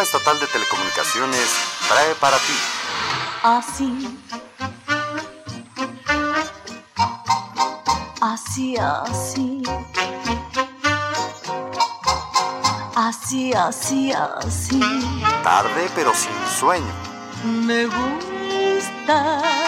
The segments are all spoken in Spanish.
Sistema Estatal de Telecomunicaciones trae para ti. Así. Así, así. Así, así, así. Tarde pero sin sueño. Me gusta.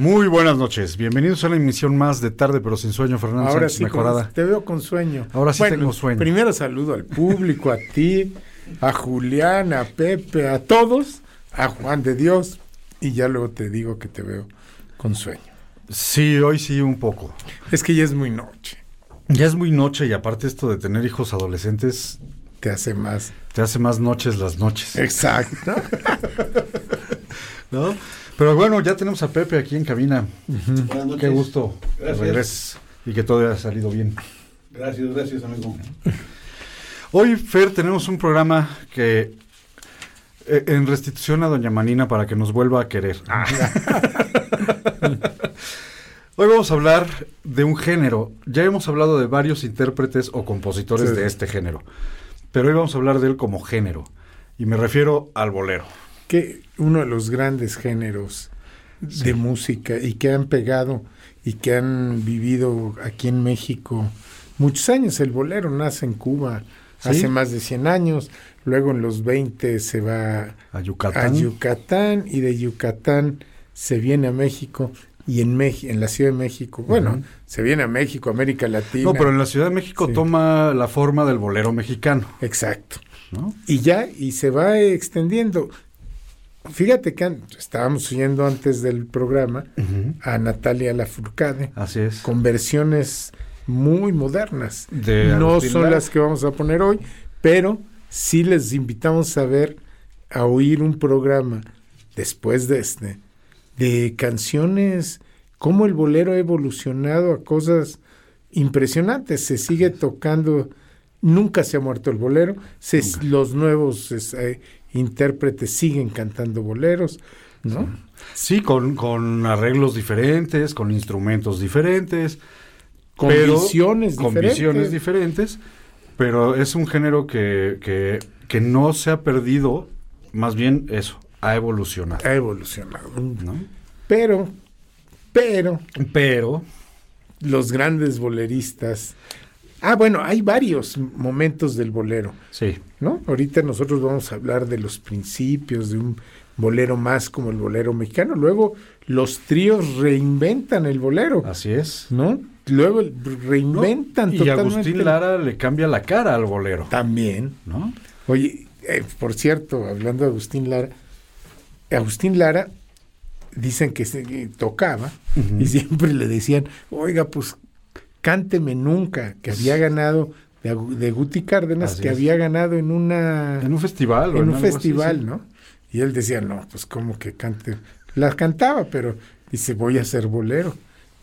Muy buenas noches, bienvenidos a una emisión más de Tarde pero sin sueño, Fernando Ahora Sánchez sí, Mejorada. con- te veo con sueño. Ahora sí tengo sueño. Primero saludo al público, a ti, a Julián, a Pepe, a todos, a Juan de Dios, y ya luego te digo que te veo con sueño. Sí, hoy sí un poco. Es que ya es muy noche, Ya es muy noche y aparte esto de tener hijos adolescentes te hace más. te hace más noches las noches, Exacto. ¿no? Pero bueno, ya tenemos a Pepe aquí en cabina. Qué gusto que Gracias. regreses y que todo haya salido bien. Gracias, gracias, amigo. Hoy, Fer, tenemos un programa que eh, en restitución a Doña Manina para que nos vuelva a querer. Hoy vamos a hablar de un género. Ya hemos hablado de varios intérpretes o compositores Sí. de este género, pero hoy vamos a hablar de él como género. Y me refiero al bolero. Que uno de los grandes géneros de música y que han pegado y que han vivido aquí en México muchos años. El bolero nace en Cuba Sí. hace más de 100 años, luego en los 20 se va A a Yucatán. Y de Yucatán se viene a México y en, Meji- en la Ciudad de México, bueno, se viene a México, América Latina. no, pero en la Ciudad de México Sí. toma la forma del bolero mexicano, Exacto. ¿no? Y ya, y se va extendiendo. Fíjate que estábamos oyendo antes del programa a Natalia Lafourcade Así es. con versiones muy modernas. De no Agustín son Lara. las que vamos a poner hoy, pero sí les invitamos a ver, a oír un programa después de este, de canciones, cómo el bolero ha evolucionado a cosas impresionantes. Se sigue tocando, nunca se ha muerto el bolero, se- los nuevos es, eh, intérpretes siguen cantando boleros, ¿no? Sí, con, con arreglos diferentes, con instrumentos diferentes, Con pero- visiones con diferentes. visiones diferentes, pero es un género que, que, que no se ha perdido, más bien eso, ha evolucionado. Ha evolucionado. ¿no? Pero, pero, Pero, los grandes boleristas. Ah, bueno, hay varios momentos del bolero, sí, ¿no? Ahorita nosotros vamos a hablar de los principios de un bolero más como el bolero mexicano. Luego los tríos reinventan el bolero, así es. ¿no? Luego reinventan y totalmente. Agustín Lara le cambia la cara al bolero, También. ¿no? Oye, eh, por cierto, hablando de Agustín Lara, Agustín Lara dicen que se- que tocaba y siempre le decían, oiga, pues cánteme nunca, que había ganado de, de Guti Cárdenas, Así que es. había ganado en una En un festival. o en un algo así, festival, sí. ¿no? Y él decía, no, pues como que cante. La cantaba, pero dice, voy a hacer bolero.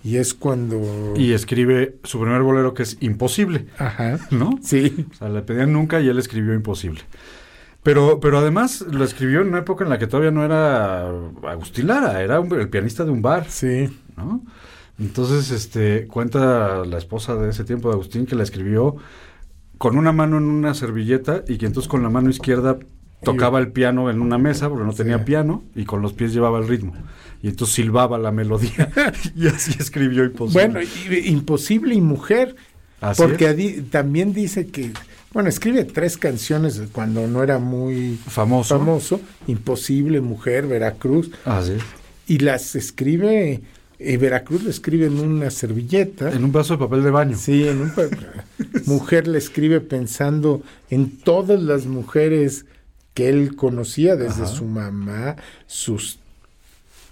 Y es cuando... Y escribe su primer bolero que es Imposible, Ajá, ¿no? sí, O sea, le pedían nunca y él escribió Imposible. Pero, pero además lo escribió en una época en la que todavía no era Agustín Lara, era un- el pianista de un bar, sí, ¿no? Entonces, este, cuenta la esposa de ese tiempo de Agustín que la escribió con una mano en una servilleta y que entonces con la mano izquierda tocaba el piano en una mesa porque no tenía Sí. piano y con los pies llevaba el ritmo. Y entonces silbaba la melodía y así escribió Imposible. Bueno, Imposible y Mujer, Así porque adi- también dice que, bueno, escribe tres canciones cuando no era muy famoso. famoso, Imposible, Mujer, Veracruz, Así es. y las escribe, eh, Veracruz lo escribe en una servilleta. En un vaso de papel de baño. Sí, en un mujer le escribe pensando en todas las mujeres que él conocía, desde Ajá. su mamá, sus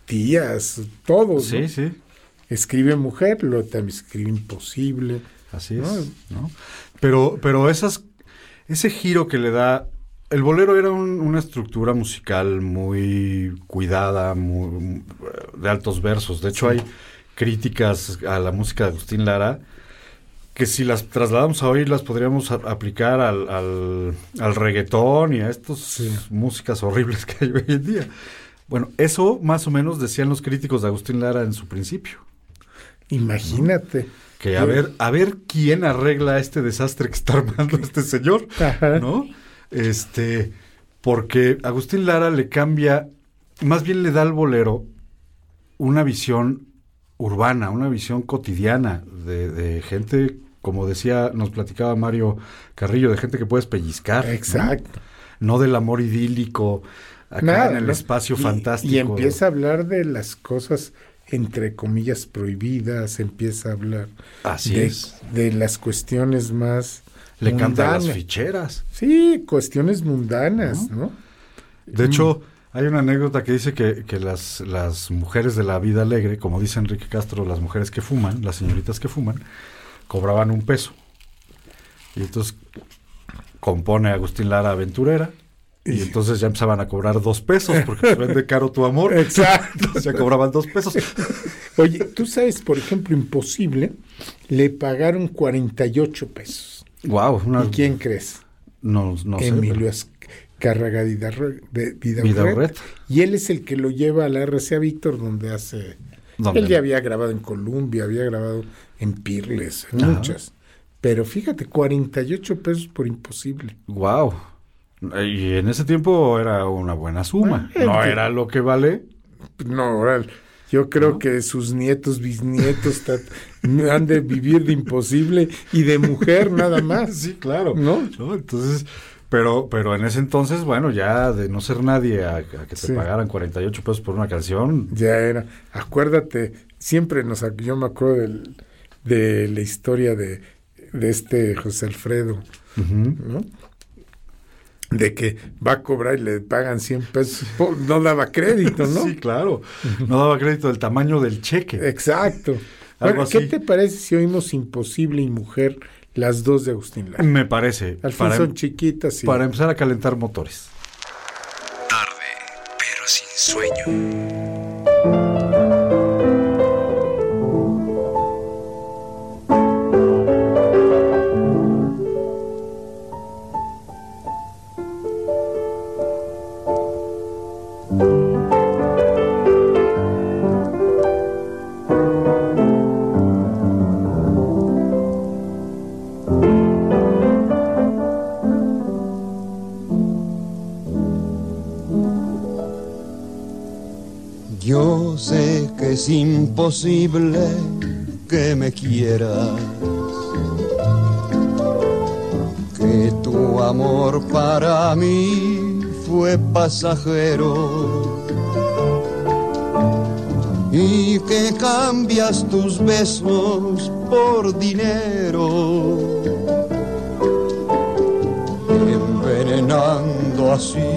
tías, todos. Sí, ¿no? sí. Escribe mujer, lo también escribe imposible. Así es. ¿no? Pero, pero esas, ese giro que le da. El bolero era un- una estructura musical muy cuidada, muy, de altos versos. De hecho, hay críticas a la música de Agustín Lara que si las trasladamos a hoy las podríamos a- aplicar al, al, al reggaetón y a estas músicas horribles que hay hoy en día. Bueno, eso más o menos decían los críticos de Agustín Lara en su principio. Imagínate. Que a ver, a ver quién arregla este desastre que está armando este señor, Ajá. ¿no? Este, porque Agustín Lara le cambia, más bien le da al bolero una visión urbana, una visión cotidiana de, de gente, como decía, nos platicaba Mario Carrillo, de gente que puedes pellizcar. ¿no? Exacto. No del amor idílico, acá Nada, en el ¿no? espacio Y- fantástico. Y empieza a hablar de las cosas, entre comillas, prohibidas, empieza a hablar Así de, es. de las cuestiones más... Le canta las ficheras. Sí, cuestiones mundanas, ¿no? De hecho, hay una anécdota que dice que, que las, las mujeres de la vida alegre, como dice Enrique Castro, las mujeres que fuman, las señoritas que fuman, cobraban un peso. Y entonces compone Agustín Lara Aventurera. Y entonces ya empezaban a cobrar dos pesos porque se vende caro tu amor. Exacto. Ya cobraban dos pesos. Oye, tú sabes, por ejemplo, Imposible, le pagaron 48 pesos. Wow. ¿Y quién crees? No, no sé. Emilio Azcárraga Vidarre- de- Vidaurret. Y él es el que lo lleva a la RCA Víctor, donde hace... ¿Dónde? Él ya había grabado en Columbia, había grabado en Pirles, en Ajá. muchas. Pero fíjate, 48 pesos por Imposible. Wow. Y en ese tiempo era una buena suma. Ah, No era lo que vale. No, ahora, yo creo que sus nietos, bisnietos, han de vivir de Imposible y de mujer nada más. Sí, claro. ¿No? ¿no? Entonces, pero, pero en ese entonces, bueno, ya de no ser nadie a, a que te Sí. pagaran 48 pesos por una canción. Ya era. Acuérdate, siempre nos, yo me acuerdo del- de la historia de, de este José Alfredo, Ujú. ¿no? De que va a cobrar y le pagan 100 pesos. No daba crédito, ¿no? Sí, claro. No daba crédito del tamaño del cheque. Exacto. Algo Bueno, ¿Qué así. te parece si oímos Imposible y Mujer, las dos de Agustín Lara? Me parece. Al fin Para, son chiquitas y... para empezar a calentar motores. Tarde, pero sin sueño. Es imposible que me quieras, que tu amor para mí fue pasajero. Y que cambias tus besos por dinero, envenenando así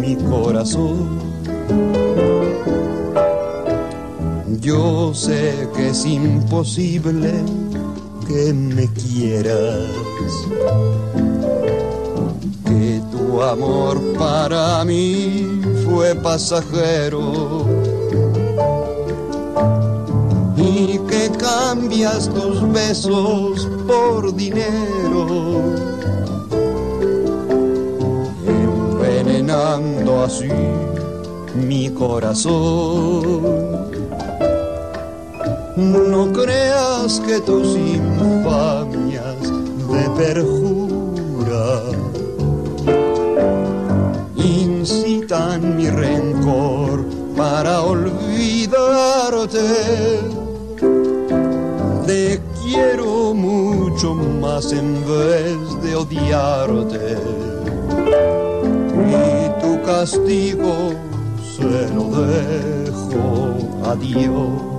mi corazón. Yo sé que es imposible que me quieras, que tu amor para mí fue pasajero y que cambias tus besos por dinero, envenenando así mi corazón. No creas que tus infamias de perjura incitan mi rencor para olvidarte. Te quiero mucho más en vez de odiarte. Y tu castigo se lo dejo a Dios.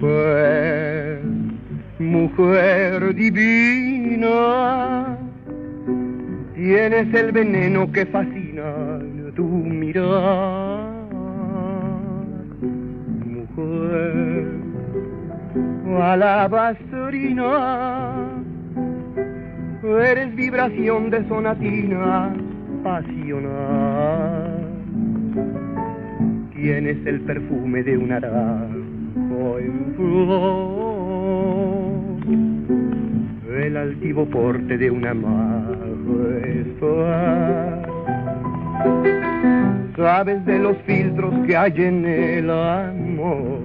Mujer, mujer divina, tienes el veneno que fascina tu mirar. Mujer, alabastrina, eres vibración de sonatina pasional. Tienes el perfume de un naranjo en flor, el altivo porte de una majestar. Sabes de los filtros que hay en el amor.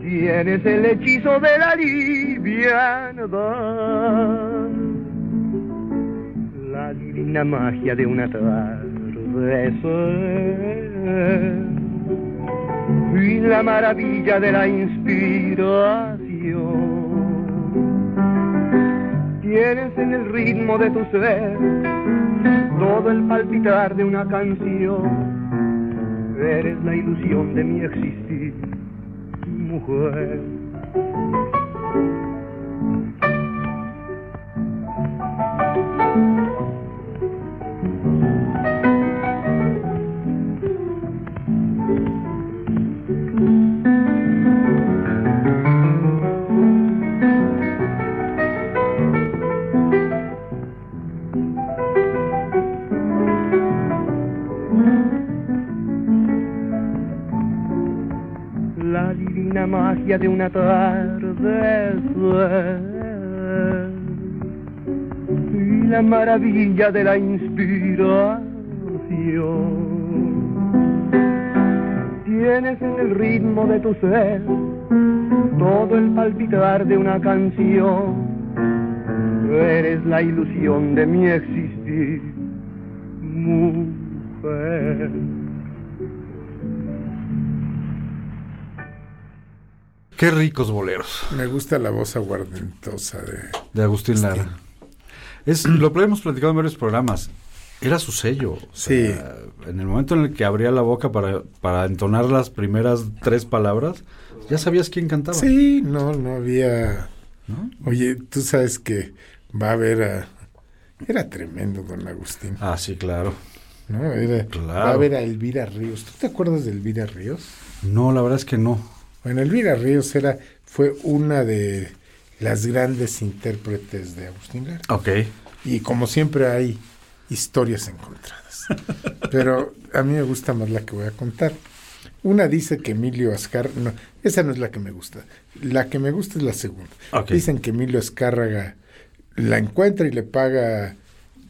Tienes el hechizo de la liviandad, la divina magia de una atardecer y la maravilla de la inspiración. Tienes en el ritmo de tu ser todo el palpitar de una canción. Eres la ilusión de mi existir, mujer. De una tarde y la maravilla de la inspiración. Tienes en el ritmo de tu ser todo el palpitar de una canción. Eres la ilusión de mi existir, mujer. Qué ricos boleros Me gusta la voz aguardentosa de... de Agustín Lara. Es, lo hemos platicado en varios programas. Era su sello. o sea, En el momento en el que abría la boca para, para entonar las primeras tres palabras, ya sabías quién cantaba. Sí, no, no había... ¿no? Oye, tú sabes que va a haber a... Era tremendo don Agustín, Ah, sí, claro. ¿no? Era- Claro. Va a ver a Elvira Ríos. ¿Tú te acuerdas de Elvira Ríos? No, la verdad es que no. Bueno, Elvira Ríos era, fue una de las grandes intérpretes de Agustín Lara. Ok. Y como siempre hay historias encontradas. Pero a mí me gusta más la que voy a contar. Una dice que Emilio Azcárraga, no, esa no es la que me gusta. La que me gusta es la segunda. Ok. Dicen que Emilio Azcárraga la encuentra y le paga,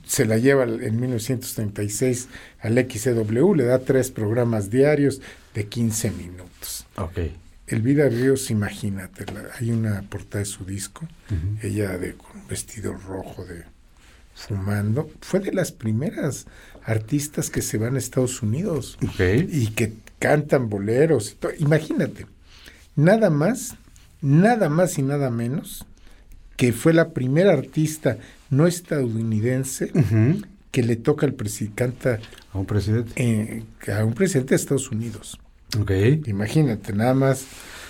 se la lleva en 1936 al XCW, le da tres programas diarios de 15 minutos. Ok. Elvira Ríos, imagínate, la- hay una portada de su disco, ella de con vestido rojo de fumando, fue de las primeras artistas que se van a Estados Unidos y que cantan boleros. y todo. Imagínate, nada más, nada más y nada menos que fue la primera artista no estadounidense que le toca al presidente, canta A un presidente. eh, a un presidente de Estados Unidos. Ok. Imagínate, nada más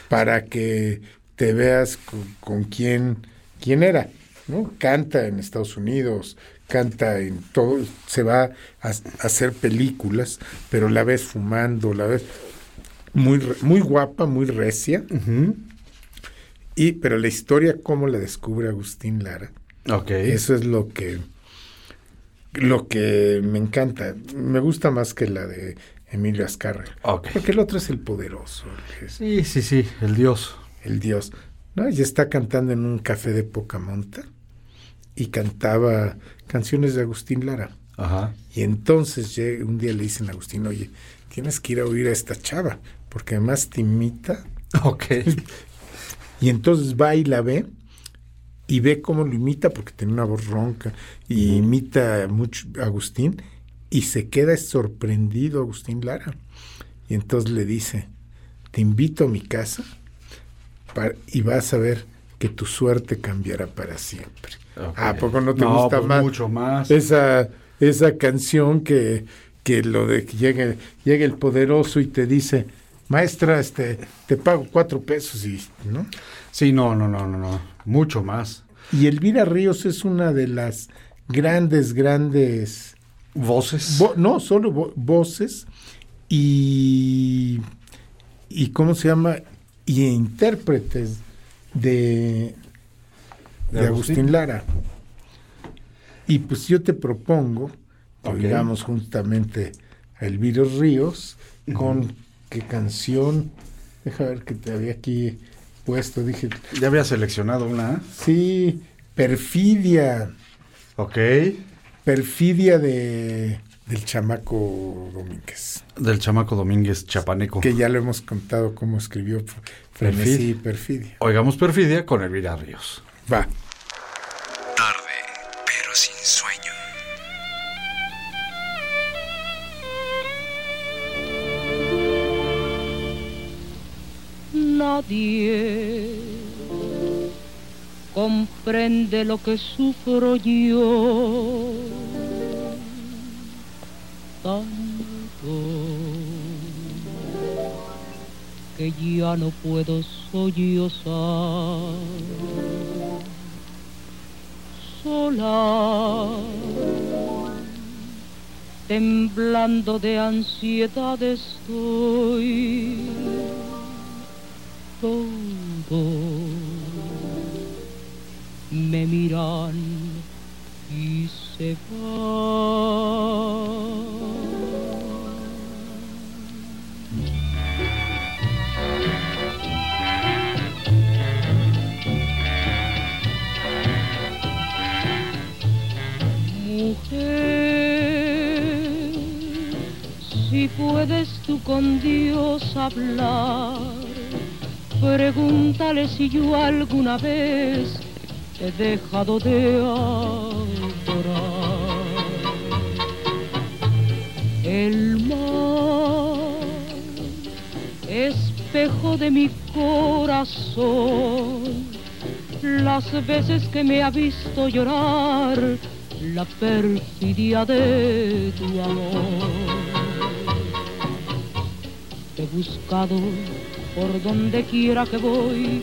para que te veas con, con quién, quién era, ¿no? Canta en Estados Unidos, canta en todo, se va a, a hacer películas, pero la ves fumando, la ves muy, muy guapa, muy recia, y, pero la historia, cómo la descubre Agustín Lara, Ok. eso es lo que, lo que me encanta. Me gusta más que la de Emilio Azcárraga. Porque el otro es el poderoso, el Sí, sí, sí. El dios. el dios. ¿no? Y está cantando en un café de poca monta y cantaba canciones de Agustín Lara. Ajá. Y entonces un día le dicen a Agustín, oye, tienes que ir a oír a esta chava, porque además te imita. Ok. Y entonces va y la ve y ve cómo lo imita, porque tiene una voz ronca, y imita mucho a Agustín, y se queda sorprendido Agustín Lara. Y entonces le dice, te invito a mi casa para- y vas a ver que tu suerte cambiará para siempre. Ok. ¿A poco no te No, gusta pues más? mucho más. Esa, esa canción que, que lo de que llegue, llegue el poderoso y te dice, maestra, este, te pago cuatro pesos y, ¿no? Sí, no, no, no, no, no. Mucho más. Y Elvira Ríos es una de las grandes, grandes, Voces. vo- no, solo vo- voces y, y, ¿cómo se llama? Y intérpretes de, De de Agustín. Agustín Lara. Y pues yo te propongo que Ok. oigamos justamente a Elvira Ríos con qué canción, deja ver que te había aquí puesto, dije, Ya había seleccionado una. sí, Perfidia, Ok. Perfidia de del chamaco Domínguez, Del chamaco Domínguez Chapaneco. que ya lo hemos contado cómo escribió Frenesí y Perfidia. Oigamos Perfidia con Elvira Ríos. Va. Tarde, pero sin sueño. Nadie comprende lo que sufro yo. Tanto que ya no puedo sollozar. Sola, temblando de ansiedad estoy todo me miran y se van. Mujer, si puedes tú con Dios hablar, pregúntale si yo alguna vez he dejado de adorar. El mar, espejo de mi corazón, las veces que me ha visto llorar, la perfidia de tu amor. He buscado por donde quiera que voy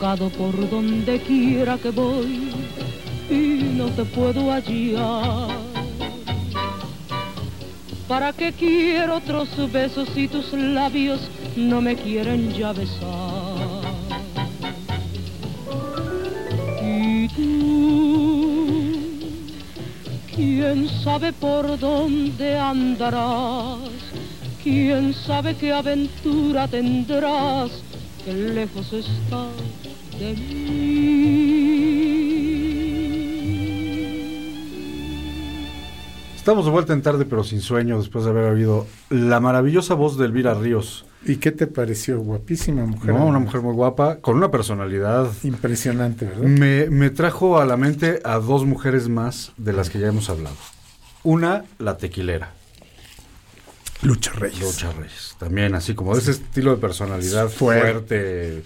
Buscado por donde quiera que voy y no te puedo hallar. ¿Para qué quiero otros besos si tus labios no me quieren ya besar? Y tú, quién sabe por dónde andarás, quién sabe qué aventura tendrás, que lejos estás de mí. Estamos de vuelta en tarde, pero sin sueño, después de haber oído la maravillosa voz de Elvira Ríos. ¿Y qué te pareció? Guapísima mujer. ¿no? Una mujer muy guapa, con una personalidad. Impresionante, ¿verdad? Me, me trajo a la mente a dos mujeres más de las que ya hemos hablado. Una, la tequilera. Lucha Reyes. Lucha Reyes. También así como de ese estilo de personalidad Fuerte. fuerte.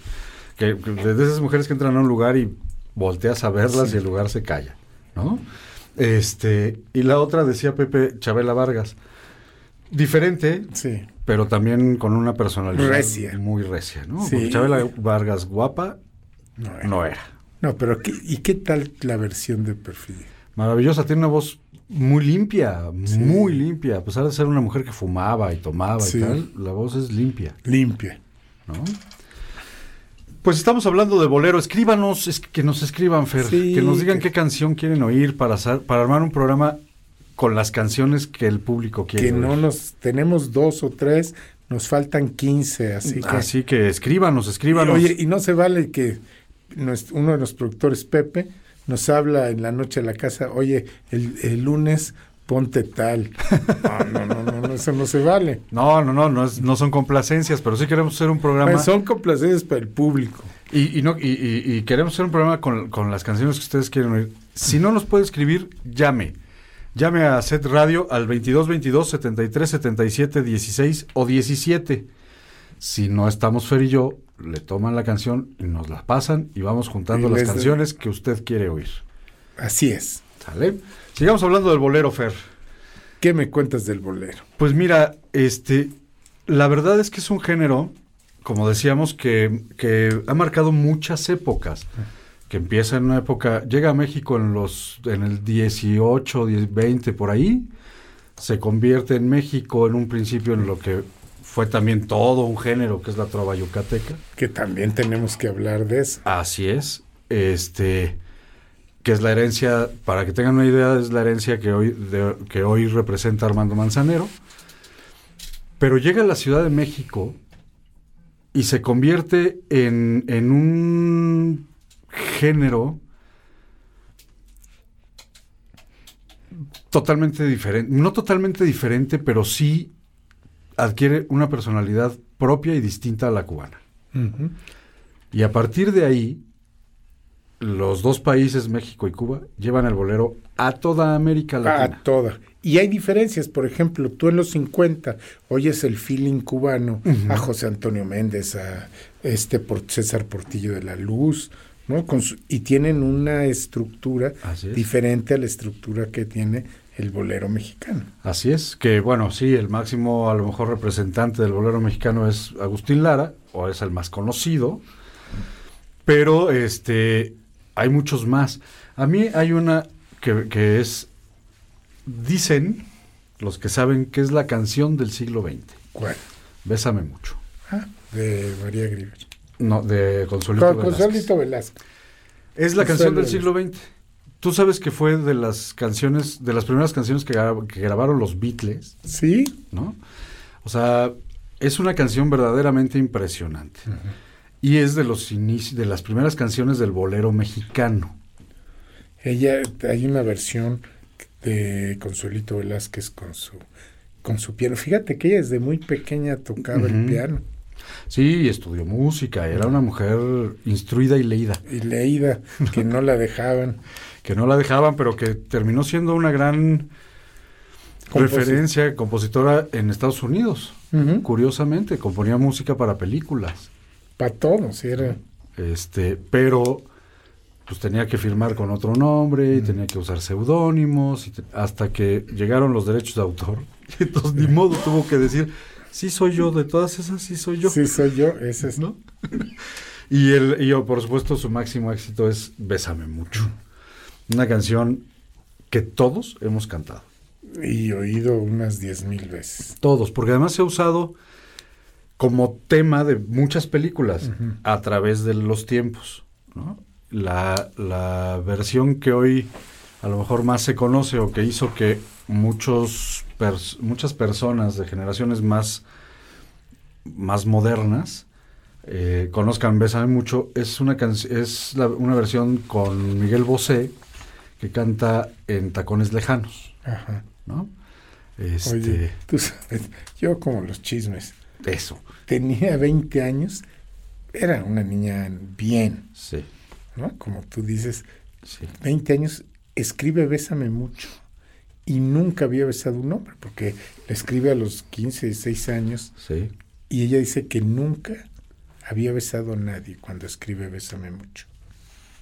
Que, que de esas mujeres que entran a un lugar y volteas a verlas y el lugar se calla, ¿no? Este, y la otra decía Pepe Chabela Vargas. Diferente, Sí. pero también con una personalidad Recia. muy recia, ¿no? Sí. Chabela Vargas guapa No, no era. No, pero ¿qué- ¿y qué tal la versión de Perfidia? Maravillosa, tiene una voz muy limpia, muy limpia. A pesar de ser una mujer que fumaba y tomaba y tal, la voz es limpia, Limpia. ¿no? Pues estamos hablando de bolero. Escríbanos, es que nos escriban, Fer. Sí, que nos digan que- qué canción quieren oír para, para armar un programa con las canciones que el público quiere. que no oír. nos tenemos dos o tres, nos faltan 15, así que Así que escríbanos, escríbanos. Oye, y no se vale que uno de los productores, Pepe, nos habla en la noche a la casa, oye, el, el lunes ponte tal. No, no, no, no, eso no se vale. No, no, no, no, es- no son complacencias, pero sí queremos hacer un programa. Bueno, son complacencias para el público. Y, y no, y, y- y queremos hacer un programa con, con las canciones que ustedes quieren oír. Si no nos puede escribir, llame. Llame a Set Radio al 22 22 73 77 16 o 17. Si no estamos Fer y yo, le toman la canción y nos la pasan y vamos juntando las canciones que usted quiere oír. Así es. ¿Sale? Sigamos hablando del bolero, Fer. ¿Qué me cuentas del bolero? Pues mira, este, la verdad es que es un género, como decíamos, que, que ha marcado muchas épocas. Que empieza en una época, llega a México en los, en el 18, 10, 20, por ahí, se convierte en México en un principio en lo que fue también todo un género, que es la trova yucateca. Que también tenemos que hablar de eso. Así es. Este que es la herencia, para que tengan una idea, es la herencia que hoy, de- que hoy representa Armando Manzanero. Pero llega a la Ciudad de México y se convierte en, en un género totalmente diferente, no totalmente diferente, pero sí adquiere una personalidad propia y distinta a la cubana. Y a partir de ahí, los dos países, México y Cuba, llevan el bolero a toda América Latina. A toda. Y hay diferencias, por ejemplo, tú en los 50 oyes el feeling cubano a José Antonio Méndez, a este por César Portillo de la Luz, ¿no? Con su- y tienen una estructura es. diferente a la estructura que tiene el bolero mexicano. Así es, que bueno, sí, el máximo a lo mejor representante del bolero mexicano es Agustín Lara, o es el más conocido, pero este hay muchos más. A mí hay una que, que es, dicen los que saben que es la canción del siglo XX, ¿Cuál? Bésame mucho, Ah, de María Griver. no, de Consuelito Con Velázquez. Consuelito Velasco. Es la canción del siglo XX. Tú sabes que fue de las canciones, de las primeras canciones que, que grabaron los Beatles, Sí, ¿no? O sea, es una canción verdaderamente impresionante. Y es de los inicios, de las primeras canciones del bolero mexicano. ella, hay una versión de Consuelito Velázquez con su, con su piano. Fíjate que ella desde muy pequeña tocaba el piano. Sí, y estudió música, era una mujer instruida y leída, Y leída, que no la dejaban. que no la dejaban, pero que terminó siendo una gran Composi- referencia, compositora en Estados Unidos. Curiosamente, componía música para películas. Para todos, era. Este, pero pues tenía que firmar con otro nombre y tenía que usar seudónimos hasta que llegaron los derechos de autor. Y entonces ni modo tuvo que decir, sí soy yo, de todas esas sí soy yo. Sí, soy yo, ese es. ¿No? Y el y oh, por supuesto su máximo éxito es Bésame mucho. Una canción que todos hemos cantado. Y oído unas diez mil veces. Todos, porque además se ha usado como tema de muchas películas a través de los tiempos. ¿no? La, la versión que hoy a lo mejor más se conoce o que hizo que muchos pers- muchas personas de generaciones más, más modernas eh, conozcan Bésame mucho es una es la- una versión con Miguel Bosé que canta en Tacones Lejanos, Ajá. ¿no? Este, Oye, tú sabes, yo como los chismes. Eso. Tenía 20 años, era una niña bien, Sí, ¿no? Como tú dices, sí. 20 años, escribe Bésame mucho. Y nunca había besado un hombre, porque le escribe a los 15, 16 años. Sí. Y ella dice que nunca había besado a nadie cuando escribe Bésame mucho.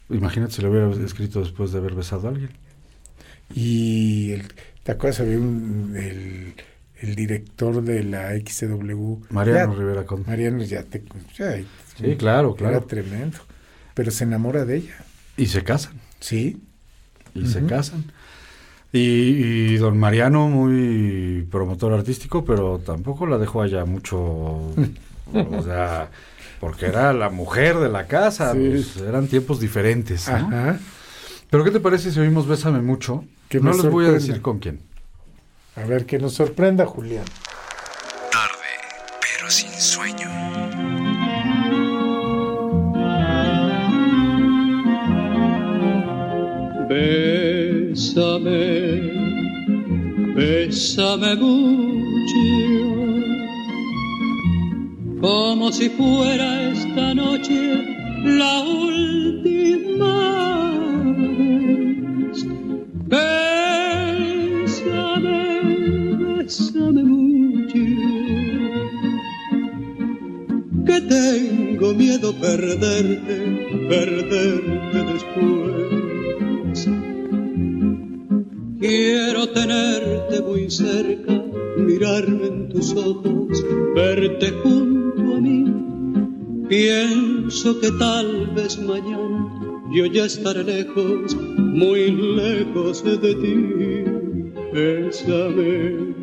Imagínate si lo hubiera escrito después de haber besado a alguien. Y el, ¿te acuerdas? Había un, el, el director de la XW. Mariano ya- Rivera Conde. Mariano ya te... ya- Sí, claro, Era claro. tremendo. Pero se enamora de ella. Y se casan. Sí. Y se casan. Y, y don Mariano, muy promotor artístico, pero tampoco la dejó allá mucho. o sea, porque era la mujer de la casa. Sí. pues, eran tiempos diferentes. ¿no? Ajá. Pero ¿qué te parece si oímos Bésame mucho? Que no les voy a decir con quién. A ver que nos sorprenda, Julián. Tarde, pero sin sueño. Bésame, bésame mucho, como si fuera esta noche la última vez. Bésame, bésame mucho, que tengo miedo perderte, perderte después. Quiero tenerte muy cerca, mirarme en tus ojos, verte junto a mí. Pienso que tal vez mañana yo ya estaré lejos, muy lejos de ti. Bésame,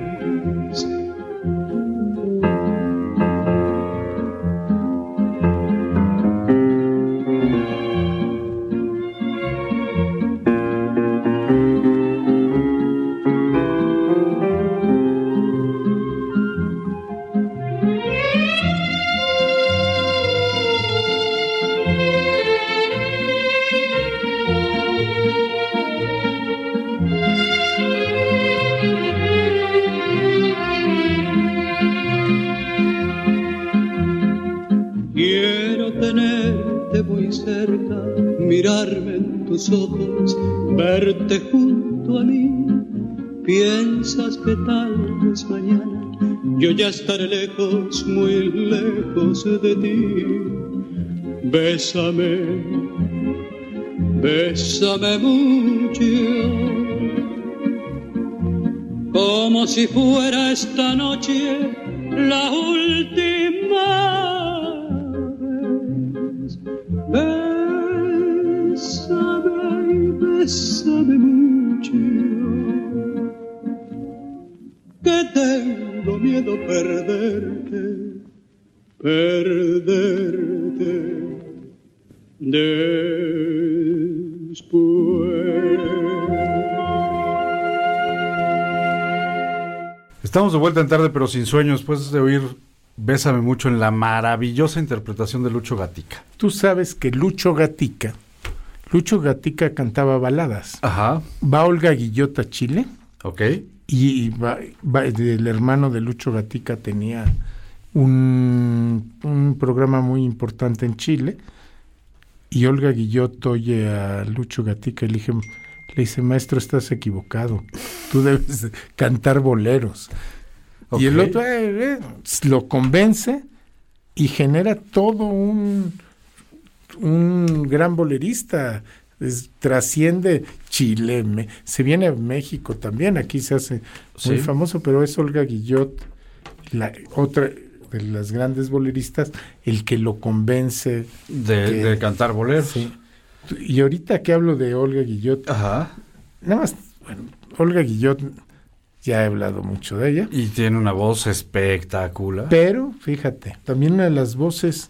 Ojos, verte junto a mí. Piensas que tal vez mañana yo ya estaré lejos, muy lejos de ti. Bésame, bésame mucho, como si fuera esta noche la última vez. Bésame mucho, que tengo miedo perderte, perderte después. Estamos de vuelta en tarde, pero sin sueño, después de oír Bésame mucho en la maravillosa interpretación de Lucho Gatica. Tú sabes que Lucho Gatica, Lucho Gatica cantaba baladas. Ajá. Va Olga Guillota a Chile. Ok. Y va, va- el hermano de Lucho Gatica tenía un, un programa muy importante en Chile. Y Olga Guillot oye a Lucho Gatica y le, dije, le dice, maestro, estás equivocado. Tú debes de cantar boleros. Y el otro eh, eh, lo convence y genera todo un, un gran bolerista. Es- trasciende Chile, me- se viene a México también, aquí se hace muy Sí. famoso, pero es Olga Guillot, la otra de las grandes boleristas, el que lo convence De, que- de cantar bolero. Sí. Y ahorita que hablo de Olga Guillot, Ajá. nada más, bueno, Olga Guillot, ya he hablado mucho de ella, Y tiene una voz espectacular. pero fíjate, también una de las voces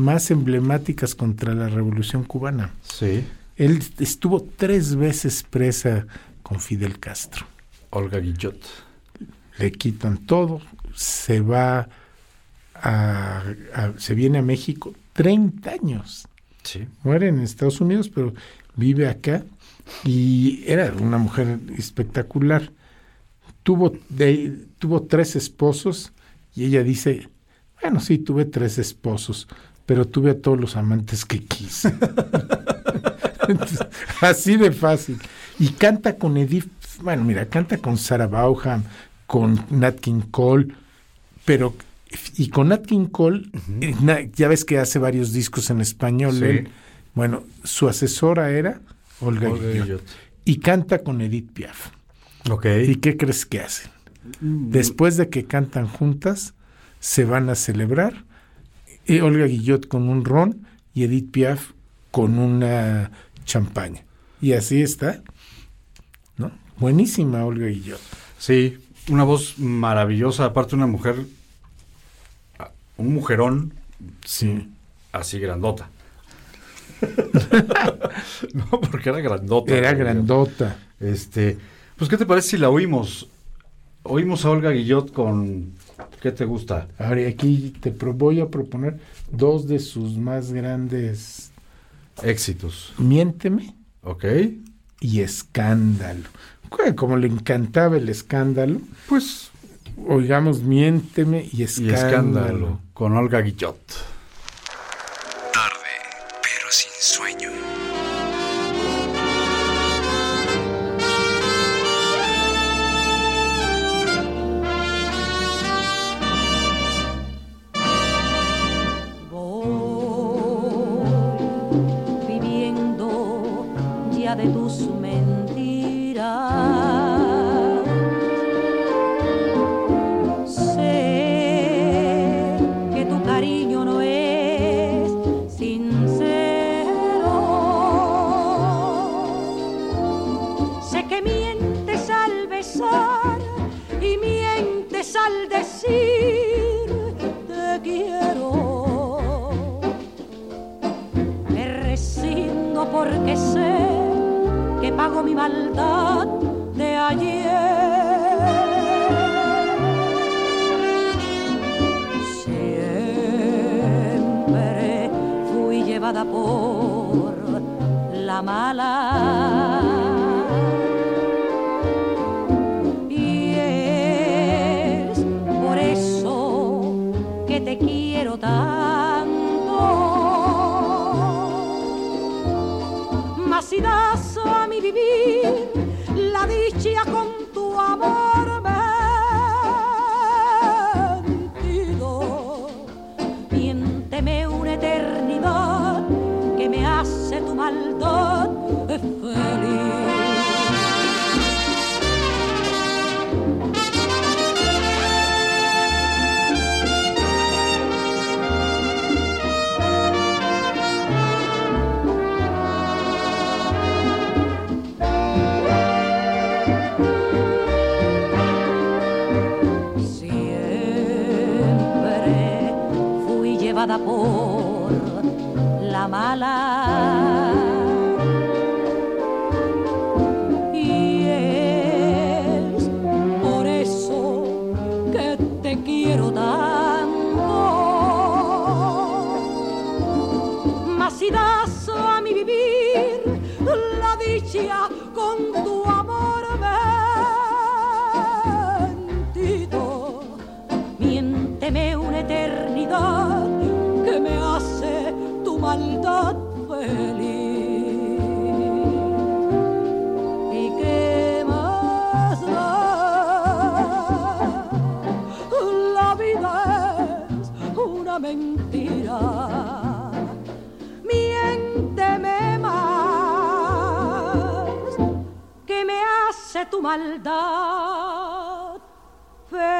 más emblemáticas contra la Revolución Cubana. Sí. Él estuvo tres veces presa con Fidel Castro. Olga Guillot. Le quitan todo, se va a, a- se viene a México 30 años. Sí. muere en Estados Unidos, pero vive acá y era una mujer espectacular. Tuvo, de, tuvo tres esposos y ella dice, bueno, sí, tuve tres esposos, pero tuve a todos los amantes que quise. Entonces, así de fácil. Y canta con Edith, bueno, mira, canta con Sarah Bauham, con Nat King Cole, pero y con Nat King Cole, eh, ya ves que hace varios discos en español. Sí. él. Bueno, su asesora era Olga, Olga Guillot. Guillot. Y canta con Edith Piaf. Ok. ¿Y qué crees que hacen? Después de que cantan juntas, se van a celebrar. Olga Guillot con un ron y Edith Piaf con una champaña. Y así está. ¿No? Buenísima Olga Guillot. Sí, una voz maravillosa, aparte una mujer, un mujerón, Sí. así grandota. no, porque era grandota. Era grandota. Este, pues, ¿qué te parece si la oímos? Oímos a Olga Guillot con, ¿qué te gusta? Ahora aquí te pro- voy a proponer dos de sus más grandes Éxitos, Miénteme ¿ok? y Escándalo. Como le encantaba el escándalo, Pues, oigamos Miénteme y y escándalo, con Olga Guillot. Hace tu maldad feliz.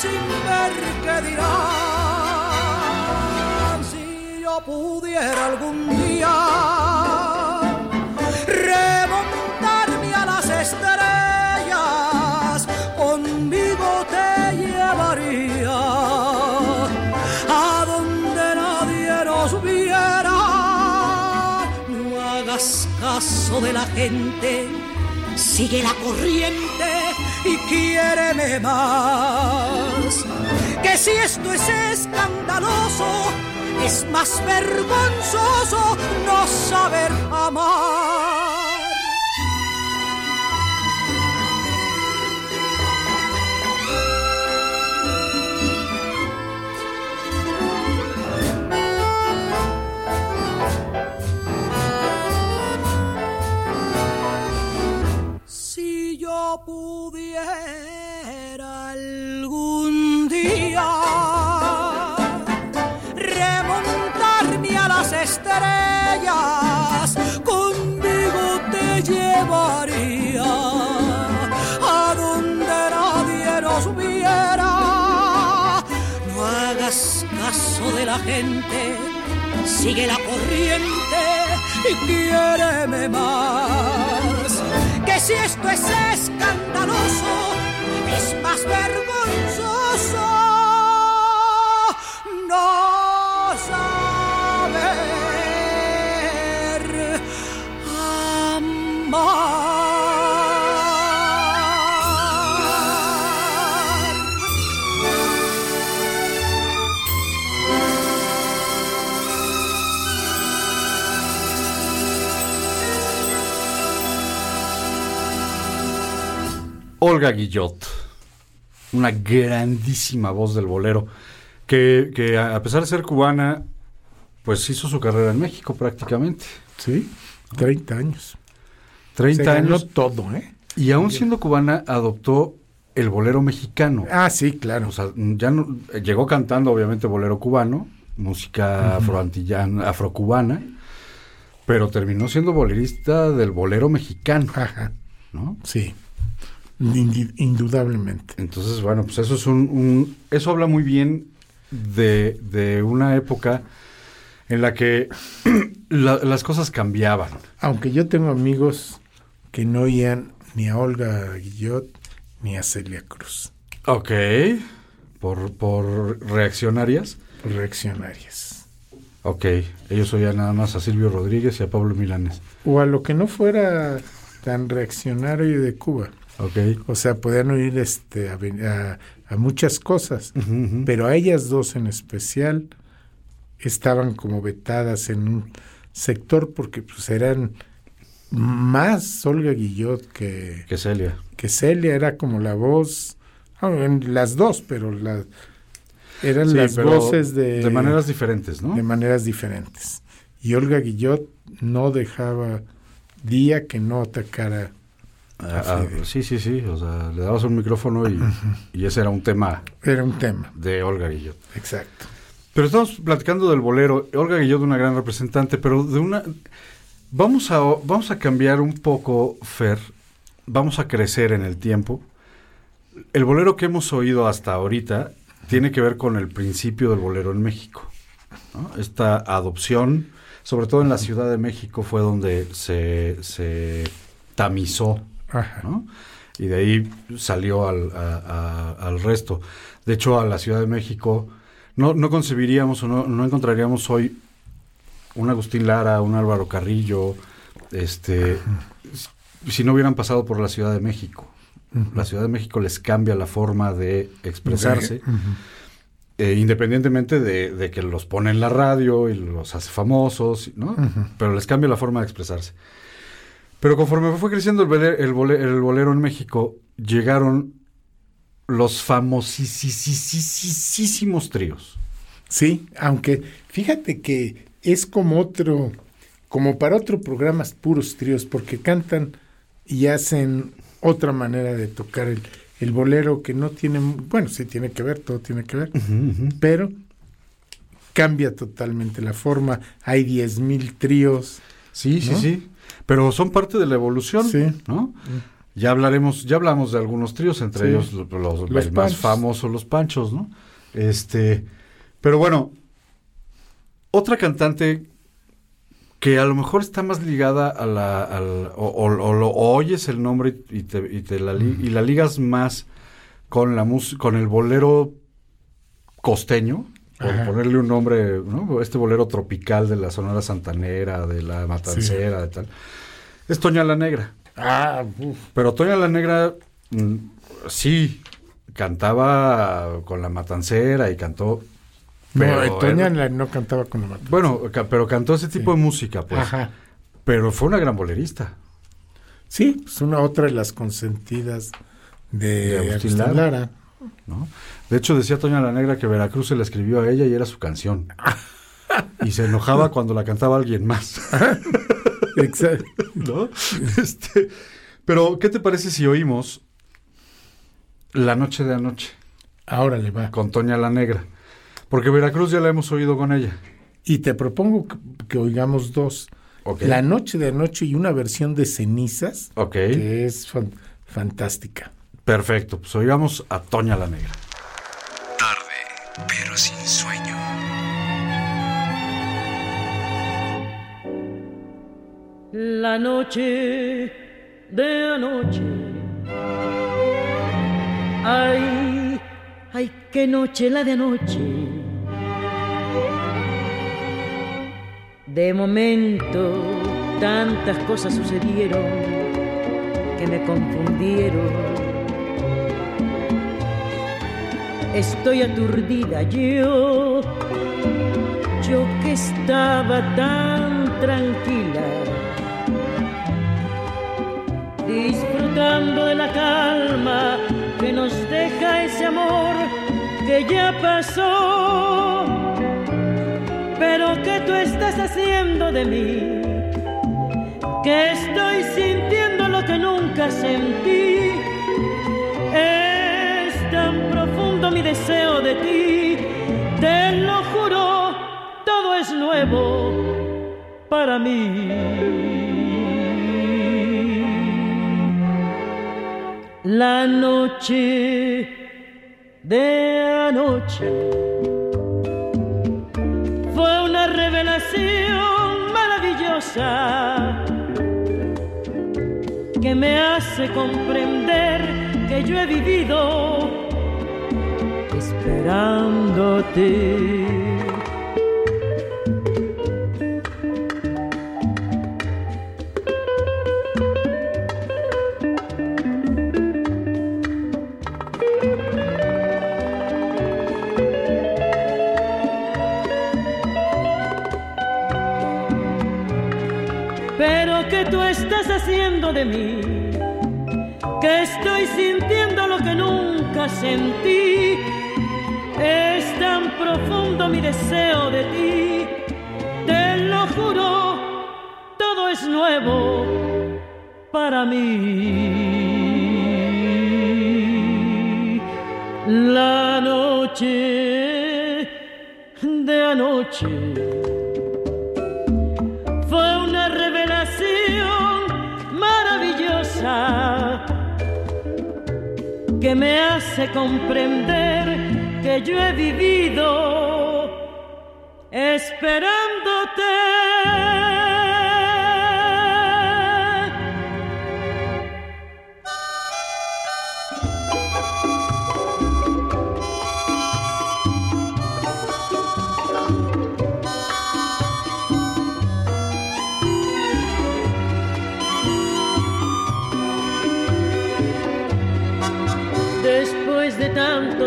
sin ver qué dirán. Si yo pudiera algún día remontarme a las estrellas, conmigo te llevaría a donde nadie nos viera. No hagas caso de la gente, sigue la corriente y quiéreme más. Que si esto es escandaloso, es más vergonzoso no saber amar. Pudiera algún día remontarme a las estrellas, conmigo te llevaría a donde nadie nos viera. No hagas caso de la gente, sigue la corriente y quiéreme más. Que si esto es escandaloso, es más vergonzoso no saber amar. Olga Guillot, una grandísima voz del bolero, que, que a pesar de ser cubana, pues hizo su carrera en México prácticamente. Sí, 30 años. 30 Se años. todo, ¿eh? Y aún siendo cubana, adoptó el bolero mexicano. Ah, sí, claro. O sea, ya no, llegó cantando, obviamente, bolero cubano, música afroantillana, afrocubana, pero terminó siendo bolerista del bolero mexicano. Ajá. ¿no? Sí, indudablemente. Entonces, bueno, pues eso es un, un- eso habla muy bien de, de una época en la que la- las cosas cambiaban. Aunque yo tengo amigos que no oían ni a Olga Guillot ni a Celia Cruz, Ok. Por, por reaccionarias. reaccionarias. Ok. Ellos oían nada más a Silvio Rodríguez y a Pablo Milanes. O a lo que no fuera tan reaccionario de Cuba. O sea, podían oír este, a, a- a muchas cosas, pero a ellas dos en especial estaban como vetadas en un sector porque pues eran más Olga Guillot que, Que Celia. que Celia, era como la voz, ah, las dos, pero la, eran Sí, las pero voces de, De maneras diferentes, ¿no? de maneras diferentes. Y Olga Guillot no dejaba día que no atacara Ah, ah, sí, sí, sí. O sea, le dabas un micrófono y, y ese era un tema Era un tema, de Olga Guillot. exacto. Pero estamos platicando del bolero. Olga Guillot, una gran representante, pero de una. Vamos a, vamos a cambiar un poco, Fer. Vamos a crecer en el tiempo. El bolero que hemos oído hasta ahorita tiene que ver con el principio del bolero en México. ¿no? Esta adopción, sobre todo en la Ciudad de México, fue donde se, se tamizó Ajá. ¿no? Y de ahí salió al, a- a- al resto. De hecho, a la Ciudad de México no, no concebiríamos o no, no encontraríamos hoy un Agustín Lara, un Álvaro Carrillo, este, si no hubieran pasado por la Ciudad de México. La Ciudad de México les cambia la forma de expresarse, eh, independientemente de, de que los pone en la radio y los hace famosos, ¿no? Pero les cambia la forma de expresarse. Pero conforme fue creciendo el, bole- el bole- el bolero en México, llegaron los famosísimos tríos. Sí, aunque fíjate que es como otro, como para otro programa puros tríos, porque cantan y hacen otra manera de tocar el, el bolero que no tiene, bueno, sí tiene que ver, todo tiene que ver, pero cambia totalmente la forma, hay 10.000 tríos. Sí, sí, sí. Pero son parte de la evolución, Sí. ¿no? Ya hablaremos, ya hablamos de algunos tríos, entre Sí. ellos lo- los, Los el más Panchos. famoso, los Panchos, ¿no? Este, pero bueno, otra cantante que a lo mejor está más ligada a la, o, o- o lo o oyes el nombre y te, y te la, li- y la ligas más con la mus- con el bolero costeño, por Ajá. ponerle un nombre, ¿no? Este bolero tropical de la Sonora Santanera, de la Matancera, de tal. Es Toña la Negra. Ah, uf. Pero Toña la Negra, mm, sí, cantaba con la Matancera y cantó. Pero eh, Toña era- no cantaba con la mata. bueno, ca- pero cantó ese tipo de música, pues. Ajá. Pero fue una gran bolerista. Sí, es una otra de las consentidas de, De Agustín Agustín Lara. Lara. ¿No? De hecho, decía Toña la Negra que Veracruz se la escribió a ella y era su canción. Y se enojaba cuando la cantaba alguien más. Exacto. ¿No? Este, pero, ¿qué te parece si oímos La Noche de Anoche Ahora le va. con Toña la Negra? Porque Veracruz ya la hemos oído con ella. Y te propongo que, que oigamos dos. La noche de anoche y una versión de cenizas Ok, que es fan- fantástica. Perfecto. Pues oigamos a Toña la Negra. Tarde, pero sin sueño. La noche de anoche. Ay, ay, qué noche la de anoche. De momento, tantas cosas sucedieron que me confundieron. Estoy aturdida yo, yo que estaba tan tranquila disfrutando de la calma que nos deja ese amor que ya pasó. Pero que tú estás haciendo de mí, que estoy sintiendo lo que nunca sentí. Profundo mi deseo de ti, te lo juro, todo es nuevo para mí. La noche de anoche fue una revelación maravillosa que me hace comprender que yo he vivido esperándote. Pero que tú estás haciendo de mí, que estoy sintiendo lo que nunca sentí. Profundo mi deseo de ti, te lo juro, todo es nuevo para mí. La noche de anoche fue una revelación maravillosa que me hace comprender que yo he vivido esperándote.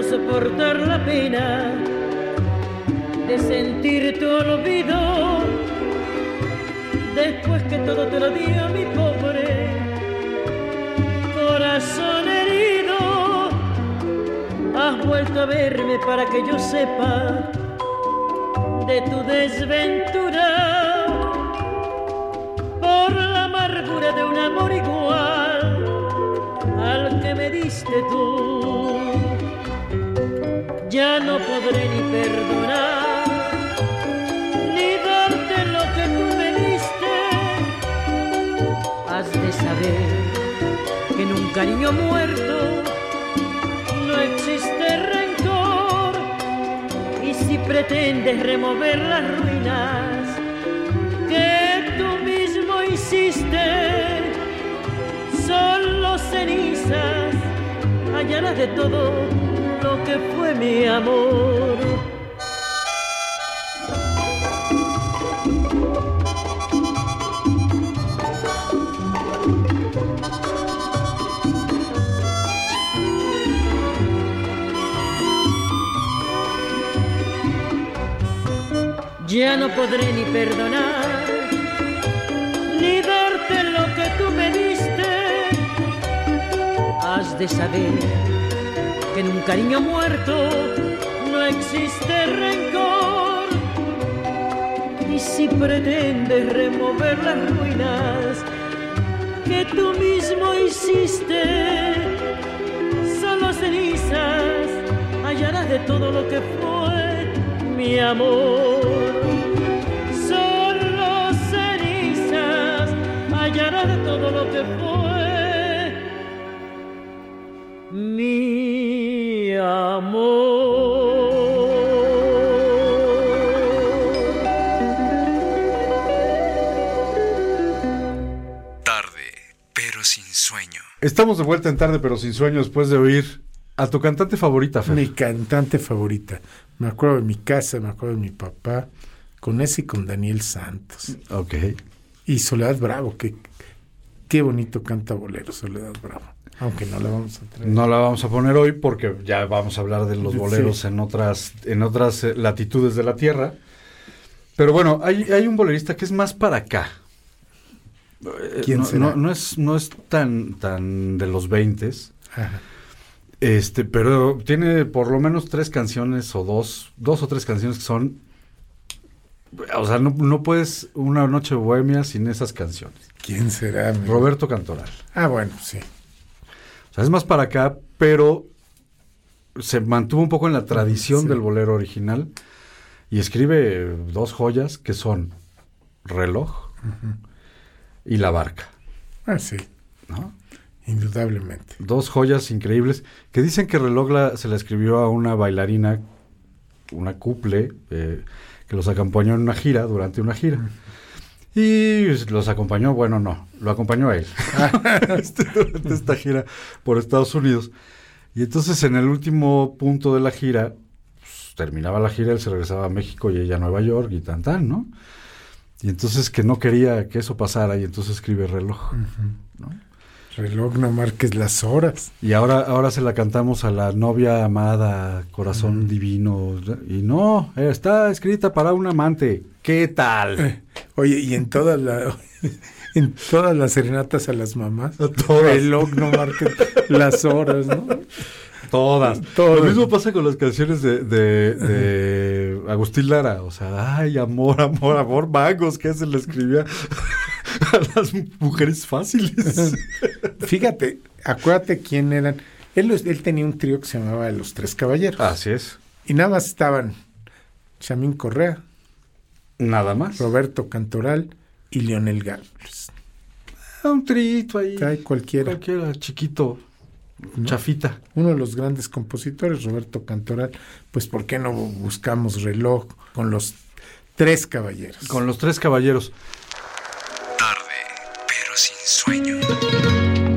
Soportar la pena de sentir tu olvido, después que todo te lo dio mi pobre corazón herido, has vuelto a verme para que yo sepa de tu desventura por la amargura de un amor igual al que me diste tú. Ya no podré ni perdonar, ni darte lo que tú me diste. Has de saber que en un cariño muerto no existe rencor. Y si pretendes remover las ruinas que tú mismo hiciste, solo cenizas hallarás de todo fue mi amor. Ya no podré ni perdonar, ni darte lo que tú me diste. Has de saber que en un cariño muerto no existe rencor. Y si pretendes remover las ruinas que tú mismo hiciste, solo cenizas hallarás de todo lo que fue mi amor. Solo cenizas hallarás de todo lo que fue Estamos de vuelta en tarde, pero sin sueño, después de oír a tu cantante favorita, Fer. Mi cantante favorita. Me acuerdo de mi casa, me acuerdo de mi papá, con ese y con Daniel Santos. Ok. Y Soledad Bravo, que qué bonito canta bolero Soledad Bravo. Aunque no la vamos a traer. No la vamos a poner hoy porque ya vamos a hablar de los boleros Sí. en otras, en otras eh, latitudes de la Tierra. Pero bueno, hay, hay un bolerista que es más para acá. Eh, ¿Quién no, será? no- no es, no es tan, tan de los 20 Ajá. este, pero tiene por lo menos tres canciones o dos, dos o tres canciones que son. O sea, no, no puedes una noche bohemia sin esas canciones. ¿Quién será? Roberto Cantoral. Ah, bueno, sí. O sea, es más para acá, pero se mantuvo un poco en la tradición Sí. del bolero original y escribe dos joyas que son Reloj y La Barca. Ah, sí, ¿no? indudablemente. Dos joyas increíbles que dicen que Reloj la- se la escribió a una bailarina, una couple, eh, que los acompañó en una gira, durante una gira. Y los acompañó, bueno, no, lo acompañó a él Este, durante esta gira por Estados Unidos. Y entonces en el último punto de la gira, pues, terminaba la gira, él se regresaba a México y ella a Nueva York y tan tan, ¿no? Y entonces que no quería que eso pasara y entonces escribe reloj. ¿no? Reloj no marques las horas. Y ahora, ahora se la cantamos a la novia amada, corazón divino. Y no, eh, está escrita para un amante. ¿Qué tal? Eh, Oye, y en todas la, en todas las serenatas a las mamás, todas. reloj no marques las horas, ¿no? Todas. Todas. Lo mismo pasa con las canciones de, de, de Agustín Lara. O sea, ay, amor, amor, amor, magos, que se le escribía a las mujeres fáciles. Fíjate, acuérdate quién eran. Él, él tenía un trío que se llamaba Los Tres Caballeros. Así es. Y nada más estaban Chamín Correa, Nada más. Roberto Cantoral y Leonel Gálvez. Un trito ahí. Cualquiera. Cualquiera, chiquito, chafita. Uno de los grandes compositores, Roberto Cantoral. Pues, ¿por qué no buscamos reloj con los tres caballeros? Con los tres caballeros. Tarde, pero sin sueño.